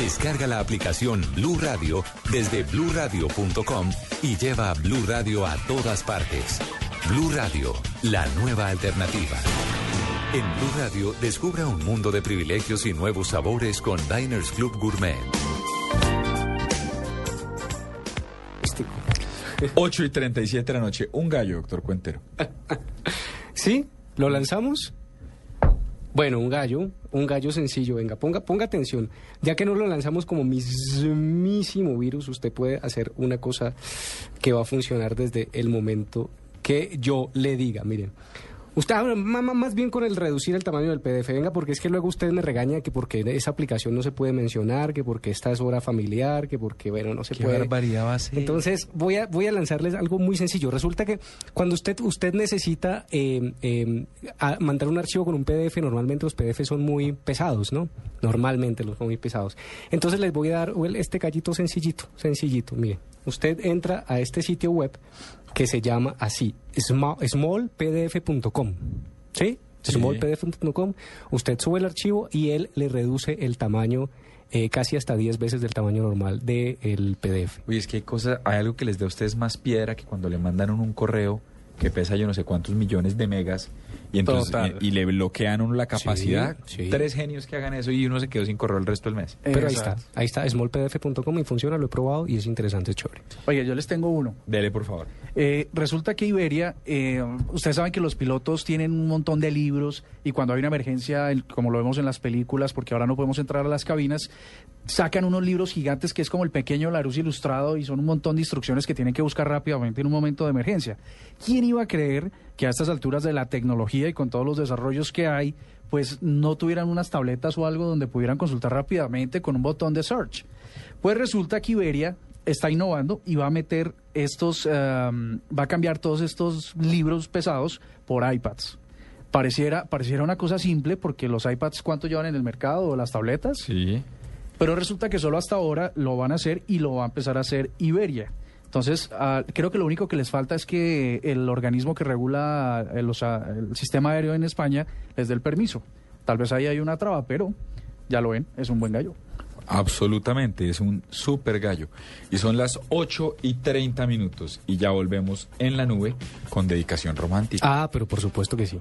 Descarga la aplicación Blue Radio desde bluradio.com y lleva a Blue Radio a todas partes. Blue Radio, la nueva alternativa. En Blue Radio descubra un mundo de privilegios y nuevos sabores con Diners Club Gourmet. 8 y 37 de la noche. Un gallo, doctor Cuentero. ¿Sí? ¿Lo lanzamos? Bueno, un gallo, un gallo sencillo, venga, ponga, ponga atención. Ya que no lo lanzamos como mismísimo virus, usted puede hacer una cosa que va a funcionar desde el momento que yo le diga. Miren, Usted habla más bien con el reducir el tamaño del PDF, venga, porque es que luego usted me regaña que porque esa aplicación no se puede mencionar, que porque esta es hora familiar, que porque, bueno, no se ¿Qué puede. barbaridad va a ser? Entonces, voy a, voy a lanzarles algo muy sencillo. Resulta que cuando usted, usted necesita eh, eh, mandar un archivo con un PDF, normalmente los PDF son muy pesados, ¿no? Normalmente los son muy pesados. Entonces les voy a dar este callito sencillito, sencillito. Mire, usted entra a este sitio web que se llama así, sma- smallpdf.com. ¿Sí? Sí. Smallpdf.com. Usted sube el archivo y él le reduce el tamaño eh, casi hasta 10 veces del tamaño normal del PDF. Oye, es que hay cosas, hay algo que les da a ustedes más piedra que cuando le mandan un correo que pesa yo no sé cuántos millones de megas y entonces y, y le bloquean a uno la capacidad. Sí, sí. Tres genios que hagan eso y uno se quedó sin correo el resto del mes. Pero ahí está, ahí está, smallpdf.com y funciona, lo he probado y es interesante, es chévere. Oye, yo les tengo uno. Dele, por favor. Eh, resulta que Iberia, eh, ustedes saben que los pilotos tienen un montón de libros y cuando hay una emergencia, el- como lo vemos en las películas, porque ahora no podemos entrar a las cabinas, sacan unos libros gigantes que es como el pequeño Larus ilustrado y son un montón de instrucciones que tienen que buscar rápidamente en un momento de emergencia. ¿Quién iba a creer que a estas alturas de la tecnología y con todos los desarrollos que hay, pues no tuvieran unas tabletas o algo donde pudieran consultar rápidamente con un botón de search? Pues resulta que Iberia está innovando y va a meter estos, um, va a cambiar todos estos libros pesados por iPads. Pareciera, pareciera una cosa simple porque los iPads, ¿cuánto llevan en el mercado? ¿O las tabletas? Sí. Pero resulta que solo hasta ahora lo van a hacer y lo va a empezar a hacer Iberia. Entonces, ah, creo que lo único que les falta es que el organismo que regula el, o sea, el sistema aéreo en España les dé el permiso. Tal vez ahí hay una traba, pero ya lo ven, es un buen gallo. Absolutamente, es un super gallo. Y son las 8 y 30 minutos y ya volvemos en la nube con dedicación romántica. Ah, pero por supuesto que sí.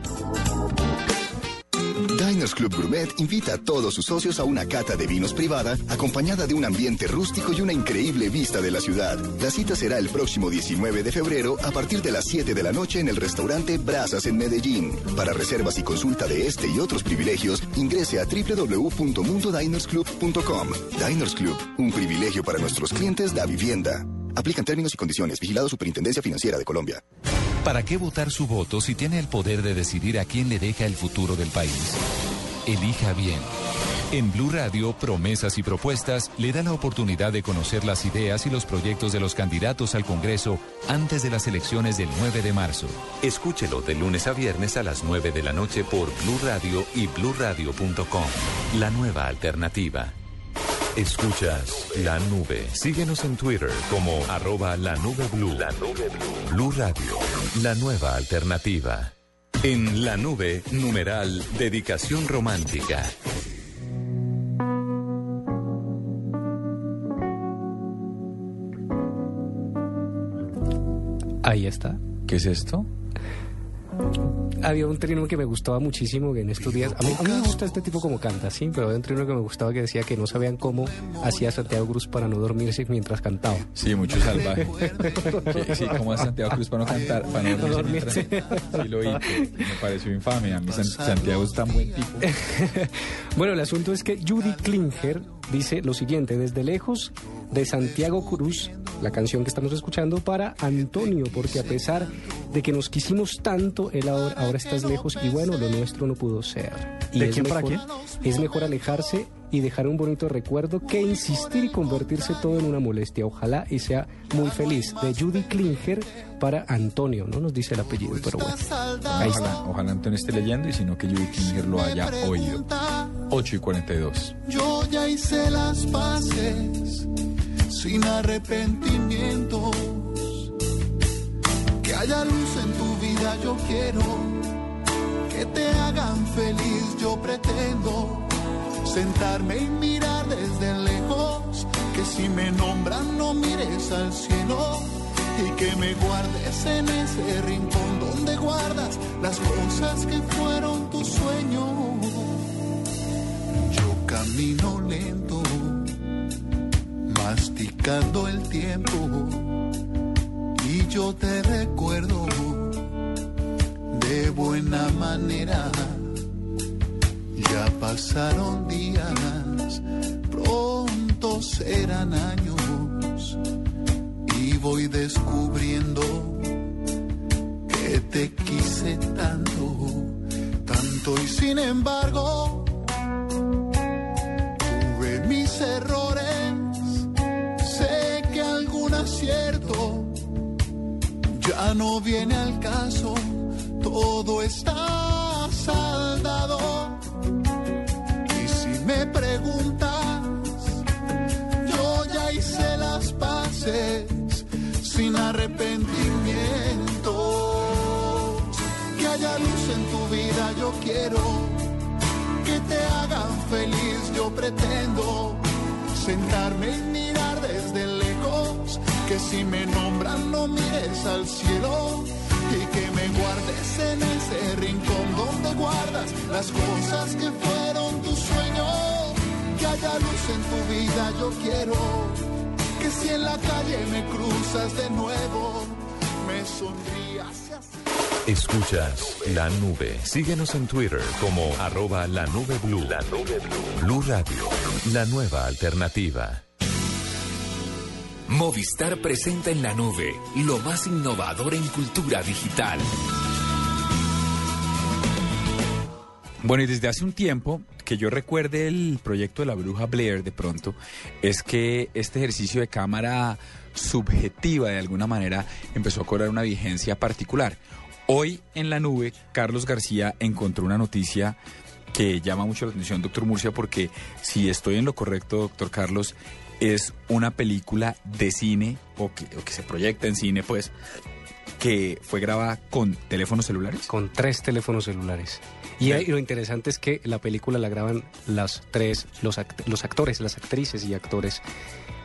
Club Gourmet invita a todos sus socios a una cata de vinos privada, acompañada de un ambiente rústico y una increíble vista de la ciudad. La cita será el próximo 19 de febrero a partir de las 7 de la noche en el restaurante Brazas en Medellín. Para reservas y consulta de este y otros privilegios, ingrese a www.mundodinersclub.com. Diners Club, un privilegio para nuestros clientes da vivienda. Aplican términos y condiciones. Vigilado Superintendencia Financiera de Colombia. ¿Para qué votar su voto si tiene el poder de decidir a quién le deja el futuro del país? Elija bien. En Blue Radio, Promesas y Propuestas le da la oportunidad de conocer las ideas y los proyectos de los candidatos al Congreso antes de las elecciones del 9 de marzo. Escúchelo de lunes a viernes a las 9 de la noche por Blue Radio y bluradio.com. La nueva alternativa. Escuchas la nube. Síguenos en Twitter como arroba la nube blue. La nube blue. Blue Radio, la nueva alternativa. En la nube, numeral, dedicación romántica. Ahí está. ¿Qué es esto? Había un trino que me gustaba muchísimo que en estos días. A mí, a mí me gusta este tipo como canta, sí, pero había un trino que me gustaba que decía que no sabían cómo hacía Santiago Cruz para no dormirse mientras cantaba. Sí, mucho salvaje. sí, sí, como hace Santiago Cruz para no cantar, para no dormirse. mientras- Sí, lo oí. que Me pareció infame. A mí San- Santiago es tan buen tipo. Bueno, el asunto es que Judy Klinger dice lo siguiente, desde lejos de Santiago Cruz, la canción que estamos escuchando, para Antonio, porque a pesar de que nos quisimos tanto, él ahora, ahora estás lejos y bueno, lo nuestro no pudo ser. Y ¿De es quién para mejor- Es mejor alejarse y dejar un bonito recuerdo que insistir y convertirse todo en una molestia. Ojalá y sea muy feliz. De Judy Klinger para Antonio, no nos dice el apellido, pero bueno. Ahí está. Ojalá, ojalá Antonio esté leyendo y si no que Judy Klinger lo haya oído. 8 y 42. Yo ya hice las paces sin arrepentimientos. Que haya luz en tu vida, yo quiero. Que te hagan feliz, yo pretendo. Sentarme y mirar desde lejos. Que si me nombran, no mires al cielo. Y que me guardes en ese rincón donde guardas las cosas que fueron tus sueños. Camino lento, masticando el tiempo, y yo te recuerdo de buena manera. Ya pasaron días, pronto serán años, y voy descubriendo que te quise tanto, tanto y sin embargo errores, sé que algún acierto ya no viene al caso, todo está saldado. Y si me preguntas, yo ya hice las paces sin arrepentimiento. Que haya luz en tu vida, yo quiero que te hagan feliz, yo pretendo sentarme y mirar desde lejos, que si me nombran no mires al cielo y que me guardes en ese rincón donde guardas las cosas que fueron tus sueños, que haya luz en tu vida, yo quiero que si en la calle me cruzas de nuevo, me sonrías y así. Escuchas la nube. Síguenos en Twitter como arroba la nube blue. La nube blue. Blue Radio, la nueva alternativa. Movistar presenta en la nube lo más innovador en cultura digital. Bueno, y desde hace un tiempo, que yo recuerde el proyecto de la bruja Blair de pronto, es que este ejercicio de cámara subjetiva de alguna manera empezó a cobrar una vigencia particular. Hoy en la nube, Carlos García encontró una noticia que llama mucho la atención, doctor Murcia, porque si estoy en lo correcto, doctor Carlos, es una película de cine o que, o que se proyecta en cine, pues, que fue grabada con teléfonos celulares. Con tres teléfonos celulares. Y ahí lo interesante es que la película la graban las tres, los, act- los actores, las actrices y actores.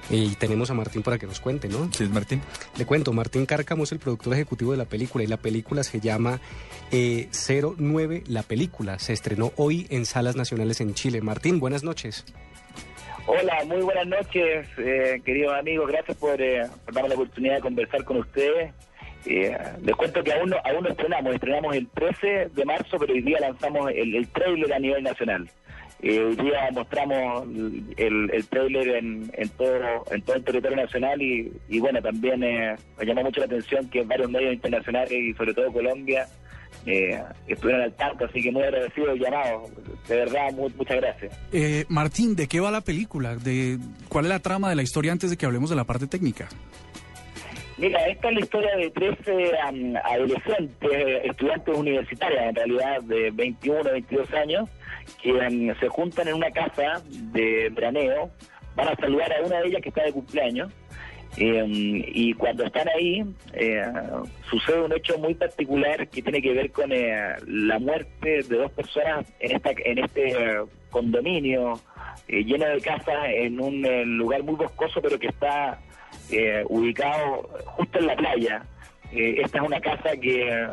Y tenemos a Martín para que nos cuente, ¿no? ¿Quién es Martín? Le cuento, Martín Cárcamo es el productor ejecutivo de la película y la película se llama eh, 09 La Película. Se estrenó hoy en salas nacionales en Chile. Martín, buenas noches. Hola, muy buenas noches, eh, queridos amigos. Gracias por, eh, por darme la oportunidad de conversar con ustedes. Eh, les cuento que aún no, aún no estrenamos. Estrenamos el 13 de marzo, pero hoy día lanzamos el, el trailer a nivel nacional. Eh, hoy día mostramos el, el trailer en, en, todo, en todo el territorio nacional y, y bueno, también eh, me llamó mucho la atención que varios medios internacionales y sobre todo Colombia eh, estuvieron al tanto, así que muy agradecido del llamado. De verdad, mu- muchas gracias. Eh, Martín, ¿de qué va la película? ¿De ¿Cuál es la trama de la historia antes de que hablemos de la parte técnica? Mira, esta es la historia de tres eh, am, adolescentes, eh, estudiantes universitarios, en realidad de 21, 22 años, am, se juntan en una casa de veraneo van a saludar a una de ellas que está de cumpleaños. Eh, y cuando están ahí, eh, sucede un hecho muy particular que tiene que ver con eh, la muerte de dos personas en, esta, en este condominio eh, lleno de casas en un eh, lugar muy boscoso, pero que está eh, ubicado justo en la playa. Esta es una casa que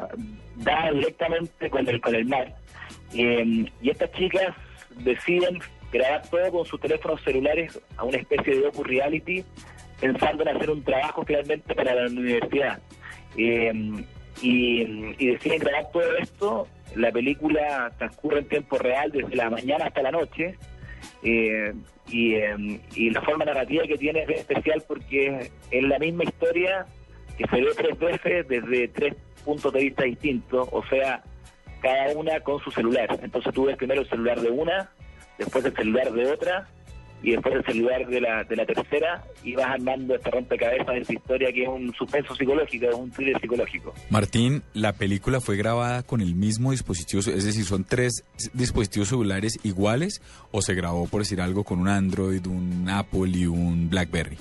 da directamente con el, con el mar. Eh, y estas chicas deciden grabar todo con sus teléfonos celulares a una especie de docu-reality, pensando en hacer un trabajo finalmente para la universidad. Eh, y, deciden grabar todo esto. La película transcurre en tiempo real desde la mañana hasta la noche. Eh, y, eh, y la forma narrativa que tiene es especial porque es la misma historia que se ve tres veces desde tres puntos de vista distintos, o sea, cada una con su celular. Entonces tú ves primero el celular de una, después el celular de otra, y después el celular de la, de la tercera, y vas armando esta rompecabezas de esta historia que es un suspenso psicológico, es un thriller psicológico. Martín, la película fue grabada con el mismo dispositivo, es decir, son tres dispositivos celulares iguales o se grabó, por decir algo, con un Android, un Apple y un BlackBerry.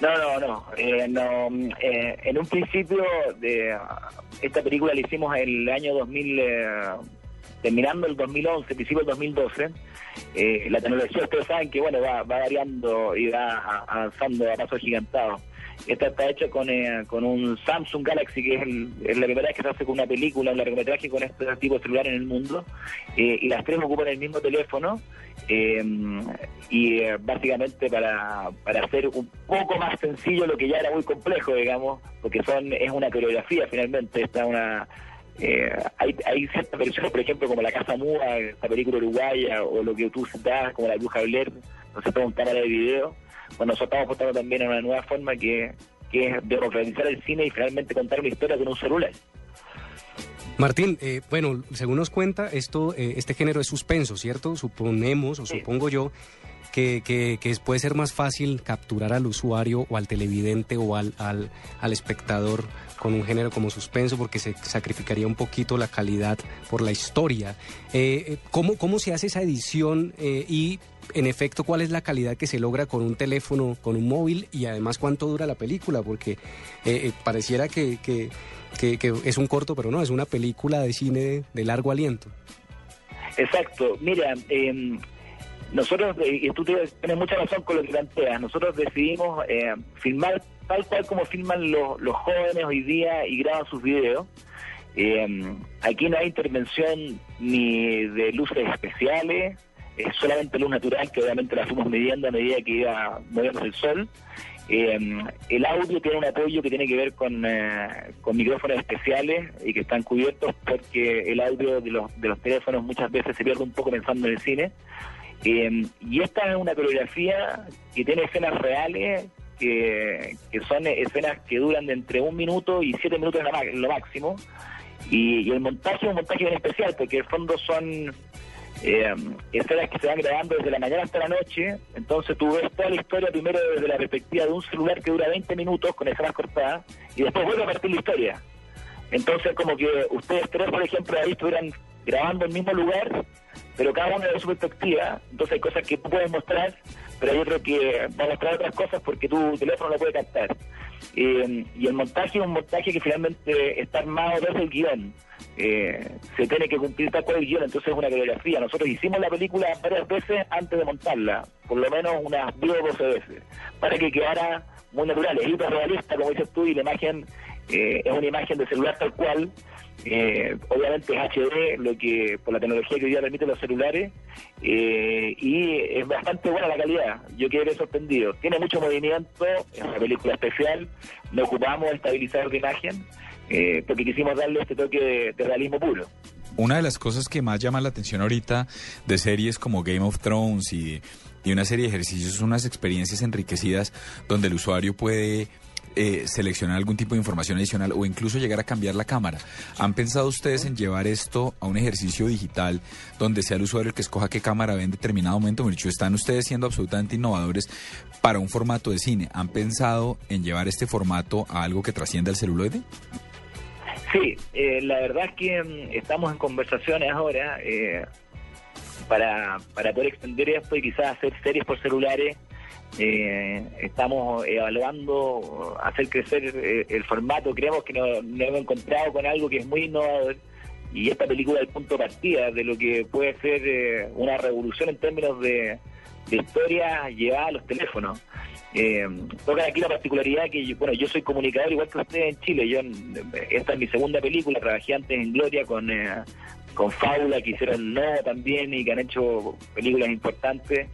No, no, no. Eh, no eh, en un principio, de esta película la hicimos el año 2000, eh, terminando el 2011, principio del 2012. Eh, la tecnología, ustedes saben que bueno va, va variando y va avanzando a pasos gigantados. Esta está hecha con, eh, con un Samsung Galaxy, que es, el- es la primera vez que se hace con una película, un largometraje con este tipo de celular en el mundo. Eh, y las tres ocupan el mismo teléfono. eh, y eh, básicamente para, para hacer un poco más sencillo lo que ya era muy complejo, digamos, porque son es una coreografía finalmente, está una... eh, hay, hay ciertas versiones, por ejemplo, como La Casa Muda, esta película uruguaya, o lo que tú citabas, como La Bruja Blair, no sé, un cámara de video. Bueno, nosotros estamos apostando también a una nueva forma que, que es democratizar el cine y finalmente contar una historia con un celular. Martín, eh, bueno, según nos cuenta, esto, eh, este género es suspenso, ¿cierto? Suponemos o supongo yo que, que- que puede ser más fácil capturar al usuario o al televidente o al, al, al espectador con un género como suspenso porque se sacrificaría un poquito la calidad por la historia. Eh, eh, ¿cómo, ¿Cómo se hace esa edición eh, y, en efecto, cuál es la calidad que se logra con un teléfono, con un móvil y además cuánto dura la película? Porque eh, eh, pareciera que, que, que- es un corto, pero no, es una película de cine de, largo aliento. Exacto. Mira, eh, nosotros, y tú tienes mucha razón con lo que planteas, nosotros decidimos eh, filmar tal cual como filman los, los jóvenes hoy día y graban sus videos. Eh, aquí no hay intervención ni de luces especiales, es solamente luz natural, que obviamente la fuimos midiendo a medida que iba moviendo el sol. Eh, el audio tiene un apoyo que tiene que ver con, eh, con micrófonos especiales y que están cubiertos porque el audio de los, de los teléfonos muchas veces se pierde un poco pensando en el cine. Eh, y esta es una coreografía que tiene escenas reales, que, son escenas que duran de entre un minuto y siete minutos en lo máximo. Y, y el montaje es un montaje bien especial, porque en el fondo son eh, escenas que se van grabando desde la mañana hasta la noche. Entonces tú ves toda la historia primero desde la perspectiva de un celular que dura 20 minutos con escenas cortadas y después vuelve a partir la historia. Entonces como que ustedes tres, por ejemplo, ahí estuvieran grabando el mismo lugar, pero cada uno de su perspectiva. Entonces hay cosas que tú puedes mostrar, pero hay otro que va a mostrar otras cosas porque tu teléfono no puede captar. Eh, y el montaje es un montaje que finalmente está armado desde el guion. Eh, se tiene que cumplir tal cual el guion, entonces es una coreografía. Nosotros hicimos la película varias veces antes de montarla, por lo menos unas 10 o 12 veces, para que quedara muy natural. Es hiperrealista, como dices tú, y la imagen eh, es una imagen de celular tal cual. Eh, obviamente es HD, lo que por la tecnología que hoy día permiten los celulares, eh, y es bastante buena la calidad. Yo quedé sorprendido. Tiene mucho movimiento, es una película especial, no ocupamos estabilizador de imagen, eh, porque quisimos darle este toque de, de realismo puro. Una de las cosas que más llama la atención ahorita de series como Game of Thrones y, y una serie de ejercicios son unas experiencias enriquecidas donde el usuario puede eh, seleccionar algún tipo de información adicional o incluso llegar a cambiar la cámara. ¿Han pensado ustedes en llevar esto a un ejercicio digital donde sea el usuario el que escoja qué cámara ve en determinado momento? Están ustedes siendo absolutamente innovadores para un formato de cine. ¿Han pensado en llevar este formato a algo que trascienda el celuloide? Sí, eh, la verdad es que mm, estamos en conversaciones ahora eh, para, para poder extender esto y quizás hacer series por celulares Eh, estamos evaluando hacer crecer eh, el formato. Creemos que nos, hemos encontrado con algo que es muy innovador y esta película es el punto de partida de lo que puede ser eh, una revolución en términos de, historia llevada a los teléfonos. Eh, toca aquí la particularidad que, bueno, yo soy comunicador igual que usted en Chile. Yo Esta es mi segunda película, trabajé antes en Gloria con, eh, con Fábula, que hicieron No también y que han hecho películas importantes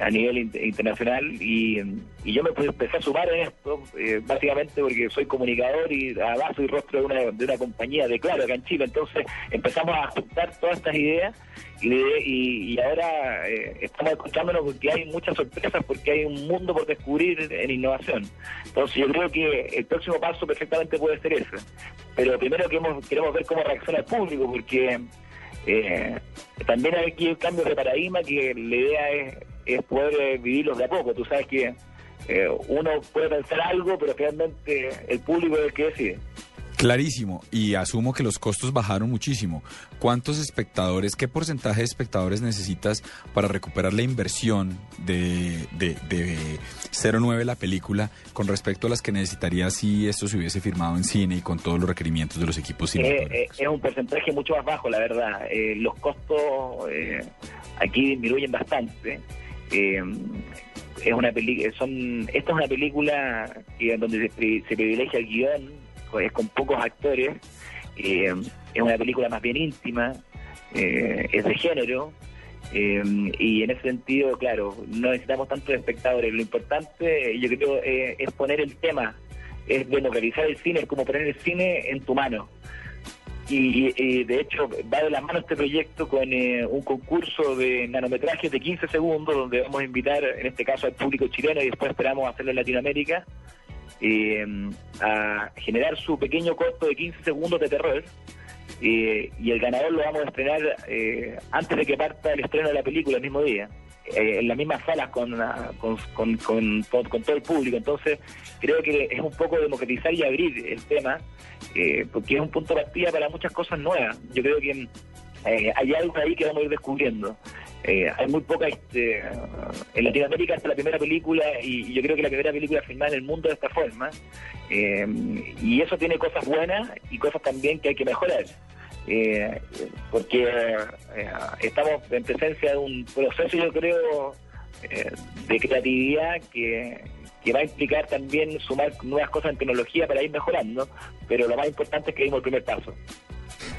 a nivel in- internacional y, y yo me pude empezar a sumar en esto eh, básicamente porque soy comunicador y además soy rostro de una, de una compañía de Claro acá en Chile. Entonces empezamos a juntar todas estas ideas y, de- y, y ahora eh, estamos escuchándonos porque hay muchas sorpresas porque hay un mundo por descubrir en innovación. Entonces yo creo que el próximo paso perfectamente puede ser ese. Pero primero queremos, queremos ver cómo reacciona el público porque eh, también hay aquí cambios de paradigma que la idea es, es poder eh, vivirlos de a poco. Tú sabes que eh, uno puede pensar algo, pero finalmente el público es el que decide. Clarísimo, y asumo que los costos bajaron muchísimo. ¿Cuántos espectadores, qué porcentaje de espectadores necesitas para recuperar la inversión de, de, de 09 la película con respecto a las que necesitaría si esto se hubiese firmado en cine y con todos los requerimientos de los equipos Eh, cinematográficos? eh, es un porcentaje mucho más bajo, la verdad. Eh, los costos eh, aquí disminuyen bastante. Eh, es una película, son, esta es una película que, donde se, se privilegia el guion, es con pocos actores, eh, es una película más bien íntima, eh, es de género, eh, y en ese sentido, claro, no necesitamos tantos espectadores. Lo importante, yo creo, es poner el tema, es democratizar el cine, es como poner el cine en tu mano. Y, y- de hecho va de la mano este proyecto con eh, un concurso de nanometrajes de 15 segundos donde vamos a invitar en este caso al público chileno y después esperamos hacerlo en Latinoamérica eh, a generar su pequeño corto de 15 segundos de terror eh, y el ganador lo vamos a estrenar eh, antes de que parta el estreno de la película el mismo día eh, en las mismas salas con, con, con, con- todo el público. Entonces creo que es un poco democratizar y abrir el tema eh, porque es un punto de partida para muchas cosas nuevas. Yo creo que eh, hay algo ahí que vamos a ir descubriendo. Eh, hay muy poca este, en Latinoamérica es la primera película y, y yo creo que la primera película filmada en el mundo de esta forma. Eh, y eso tiene cosas buenas y cosas también que hay que mejorar eh, porque eh, estamos en presencia de un proceso yo creo eh, de creatividad que, que va a implicar también sumar nuevas cosas en tecnología para ir mejorando pero lo más importante es que dimos el primer paso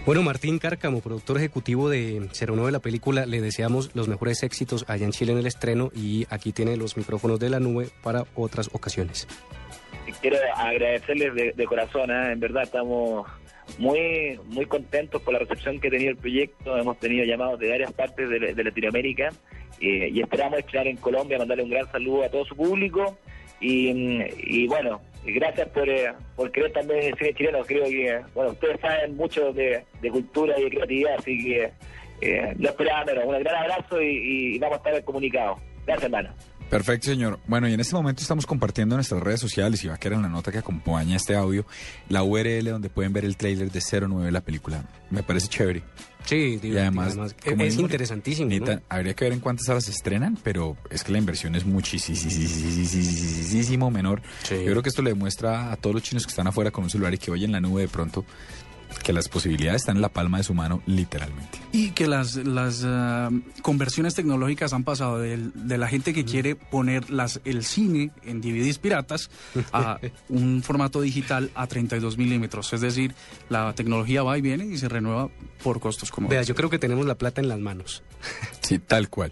Bueno, Martín Cárcamo, productor ejecutivo de 09 la película, le deseamos los mejores éxitos allá en Chile en el estreno y aquí tiene los micrófonos de la nube para otras ocasiones. quiero agradecerles de, de corazón, ¿eh? en verdad estamos muy muy contentos por la recepción que ha tenido el proyecto, hemos tenido llamados de varias partes de, Latinoamérica eh, y esperamos estrenar en Colombia, mandarle un gran saludo a todo su público y, mm, y bueno, gracias por, eh, por creer también en el cine chileno, creo que, bueno, ustedes saben mucho de, de cultura y de creatividad, así que eh, lo esperaba menos, un gran abrazo y, y vamos a estar comunicados. Gracias hermano. Perfecto, señor. Bueno, y en este momento estamos compartiendo en nuestras redes sociales y va a quedar en la nota que acompaña este audio la URL donde pueden ver el tráiler de 09 la película. Me parece chévere. Sí, y además, es interesantísimo, Habría que ver en cuántas salas se estrenan, pero es que la inversión es muchísimo menor. Yo creo que esto le demuestra a todos los chinos que están afuera con un celular y que oyen la nube de pronto que las posibilidades están en la palma de su mano, literalmente. Y que las, las ah, conversiones tecnológicas han pasado de, la gente que quiere poner las, el cine en DVDs piratas a un formato digital a 32 milímetros. Es decir, la tecnología va y viene y se renueva por costos como Vea, yo creo que tenemos la plata en las manos. Sí, tal cual.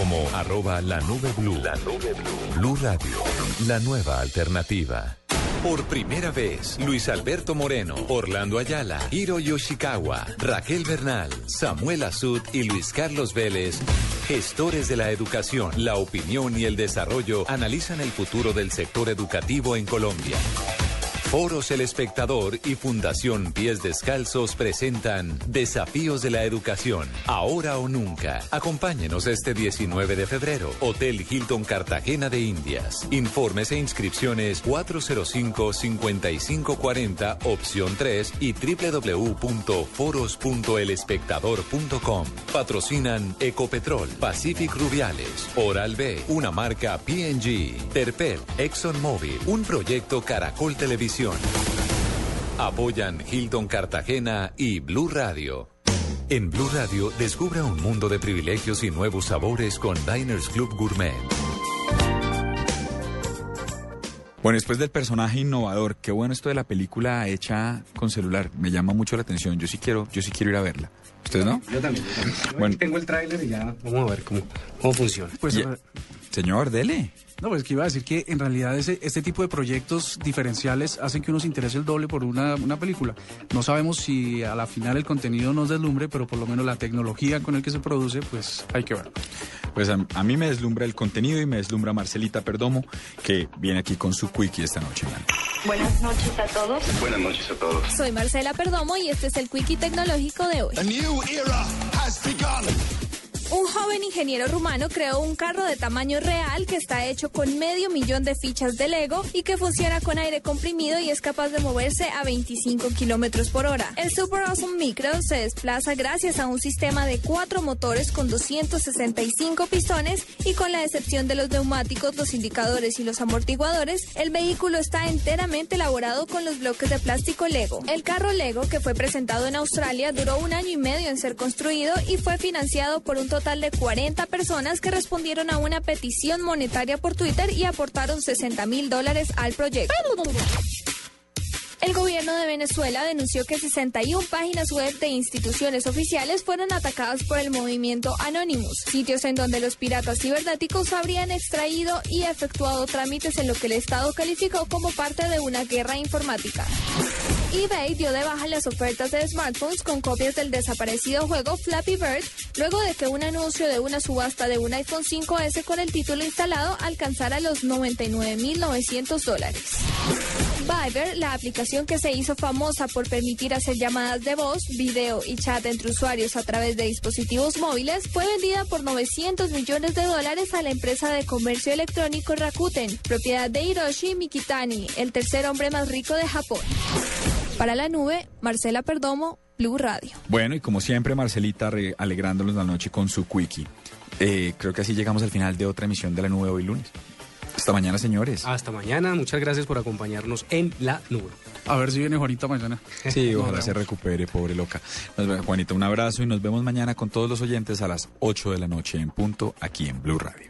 como arroba la nube blue. La nube blue. Blue Radio, la nueva alternativa. Por primera vez, Luis Alberto Moreno, Orlando Ayala, Hiro Yoshikawa, Raquel Bernal, Samuel Azud y Luis Carlos Vélez, gestores de la educación, la opinión y el desarrollo, analizan el futuro del sector educativo en Colombia. Foros El Espectador y Fundación Pies Descalzos presentan Desafíos de la Educación, ahora o nunca. Acompáñenos este 19 de febrero, Hotel Hilton Cartagena de Indias. Informes e inscripciones 405-5540, opción 3 y www.foros.elespectador.com. Patrocinan Ecopetrol, Pacific Rubiales, Oral B, una marca PNG, Terpel, ExxonMobil, un proyecto Caracol Televisión. Apoyan Hilton Cartagena y Blue Radio. En Blue Radio descubra un mundo de privilegios y nuevos sabores con Diners Club Gourmet. Bueno, después del personaje innovador, qué bueno esto de la película hecha con celular. Me llama mucho la atención. Yo sí quiero, yo sí quiero ir a verla. ¿Ustedes no? Yo también. Yo también. Bueno. Tengo el tráiler y ya vamos a ver cómo, cómo funciona. Pues, señor, dele. No, pues que iba a decir que en realidad ese, este tipo de proyectos diferenciales hacen que uno se interese el doble por una, una película. No sabemos si a la final el contenido nos deslumbre, pero por lo menos la tecnología con el que se produce, pues hay que ver. Pues a, a mí me deslumbra el contenido y me deslumbra Marcelita Perdomo, que viene aquí con su quickie esta noche. Buenas noches a todos. Buenas noches a todos. Soy Marcela Perdomo y este es el Quickie Tecnológico de hoy. Un joven ingeniero rumano creó un carro de tamaño real que está hecho con medio millón de fichas de Lego y que funciona con aire comprimido y es capaz de moverse a 25 kilómetros por hora. El Super Awesome Micro se desplaza gracias a un sistema de cuatro motores con 265 pistones y con la excepción de los neumáticos, los indicadores y los amortiguadores, el vehículo está enteramente elaborado con los bloques de plástico Lego. El carro Lego, que fue presentado en Australia, duró un año y medio en ser construido y fue financiado por un total de 40 personas que respondieron a una petición monetaria por Twitter y aportaron 60 mil dólares al proyecto. El gobierno de Venezuela denunció que 61 páginas web de instituciones oficiales fueron atacadas por el movimiento Anonymous, sitios en donde los piratas cibernéticos habrían extraído y efectuado trámites en lo que el Estado calificó como parte de una guerra informática. eBay dio de baja las ofertas de smartphones con copias del desaparecido juego Flappy Bird luego de que un anuncio de una subasta de un iPhone 5S con el título instalado alcanzara los 99.900 dólares. Viber, la aplicación que se hizo famosa por permitir hacer llamadas de voz, video y chat entre usuarios a través de dispositivos móviles, fue vendida por 900 millones de dólares a la empresa de comercio electrónico Rakuten, propiedad de Hiroshi Mikitani, el tercer hombre más rico de Japón. Para la nube, Marcela Perdomo, Blue Radio. Bueno, y como siempre, Marcelita alegrándonos la noche con su quickie. Eh, creo que así llegamos al final de otra emisión de la nube hoy lunes. Hasta mañana, señores. Hasta mañana. Muchas gracias por acompañarnos en la nube. A ver si viene Juanita mañana. Sí, ojalá se recupere, pobre loca. Juanita, un abrazo y nos vemos mañana con todos los oyentes a las 8 de la noche en punto aquí en Blue Radio.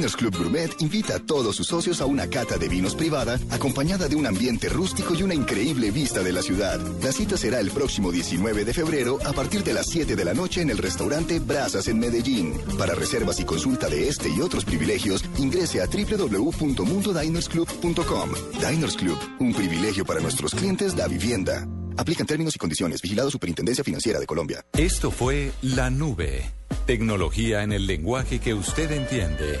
Diners Club Gourmet invita a todos sus socios a una cata de vinos privada acompañada de un ambiente rústico y una increíble vista de la ciudad. La cita será el próximo 19 de febrero a partir de las 7 de la noche en el restaurante Brasas en Medellín. Para reservas y consulta de este y otros privilegios, ingrese a www.mundodinersclub.com. Diners Club, un privilegio para nuestros clientes da vivienda. Aplican términos y condiciones. Vigilado Superintendencia Financiera de Colombia. Esto fue La Nube. Tecnología en el lenguaje que usted entiende.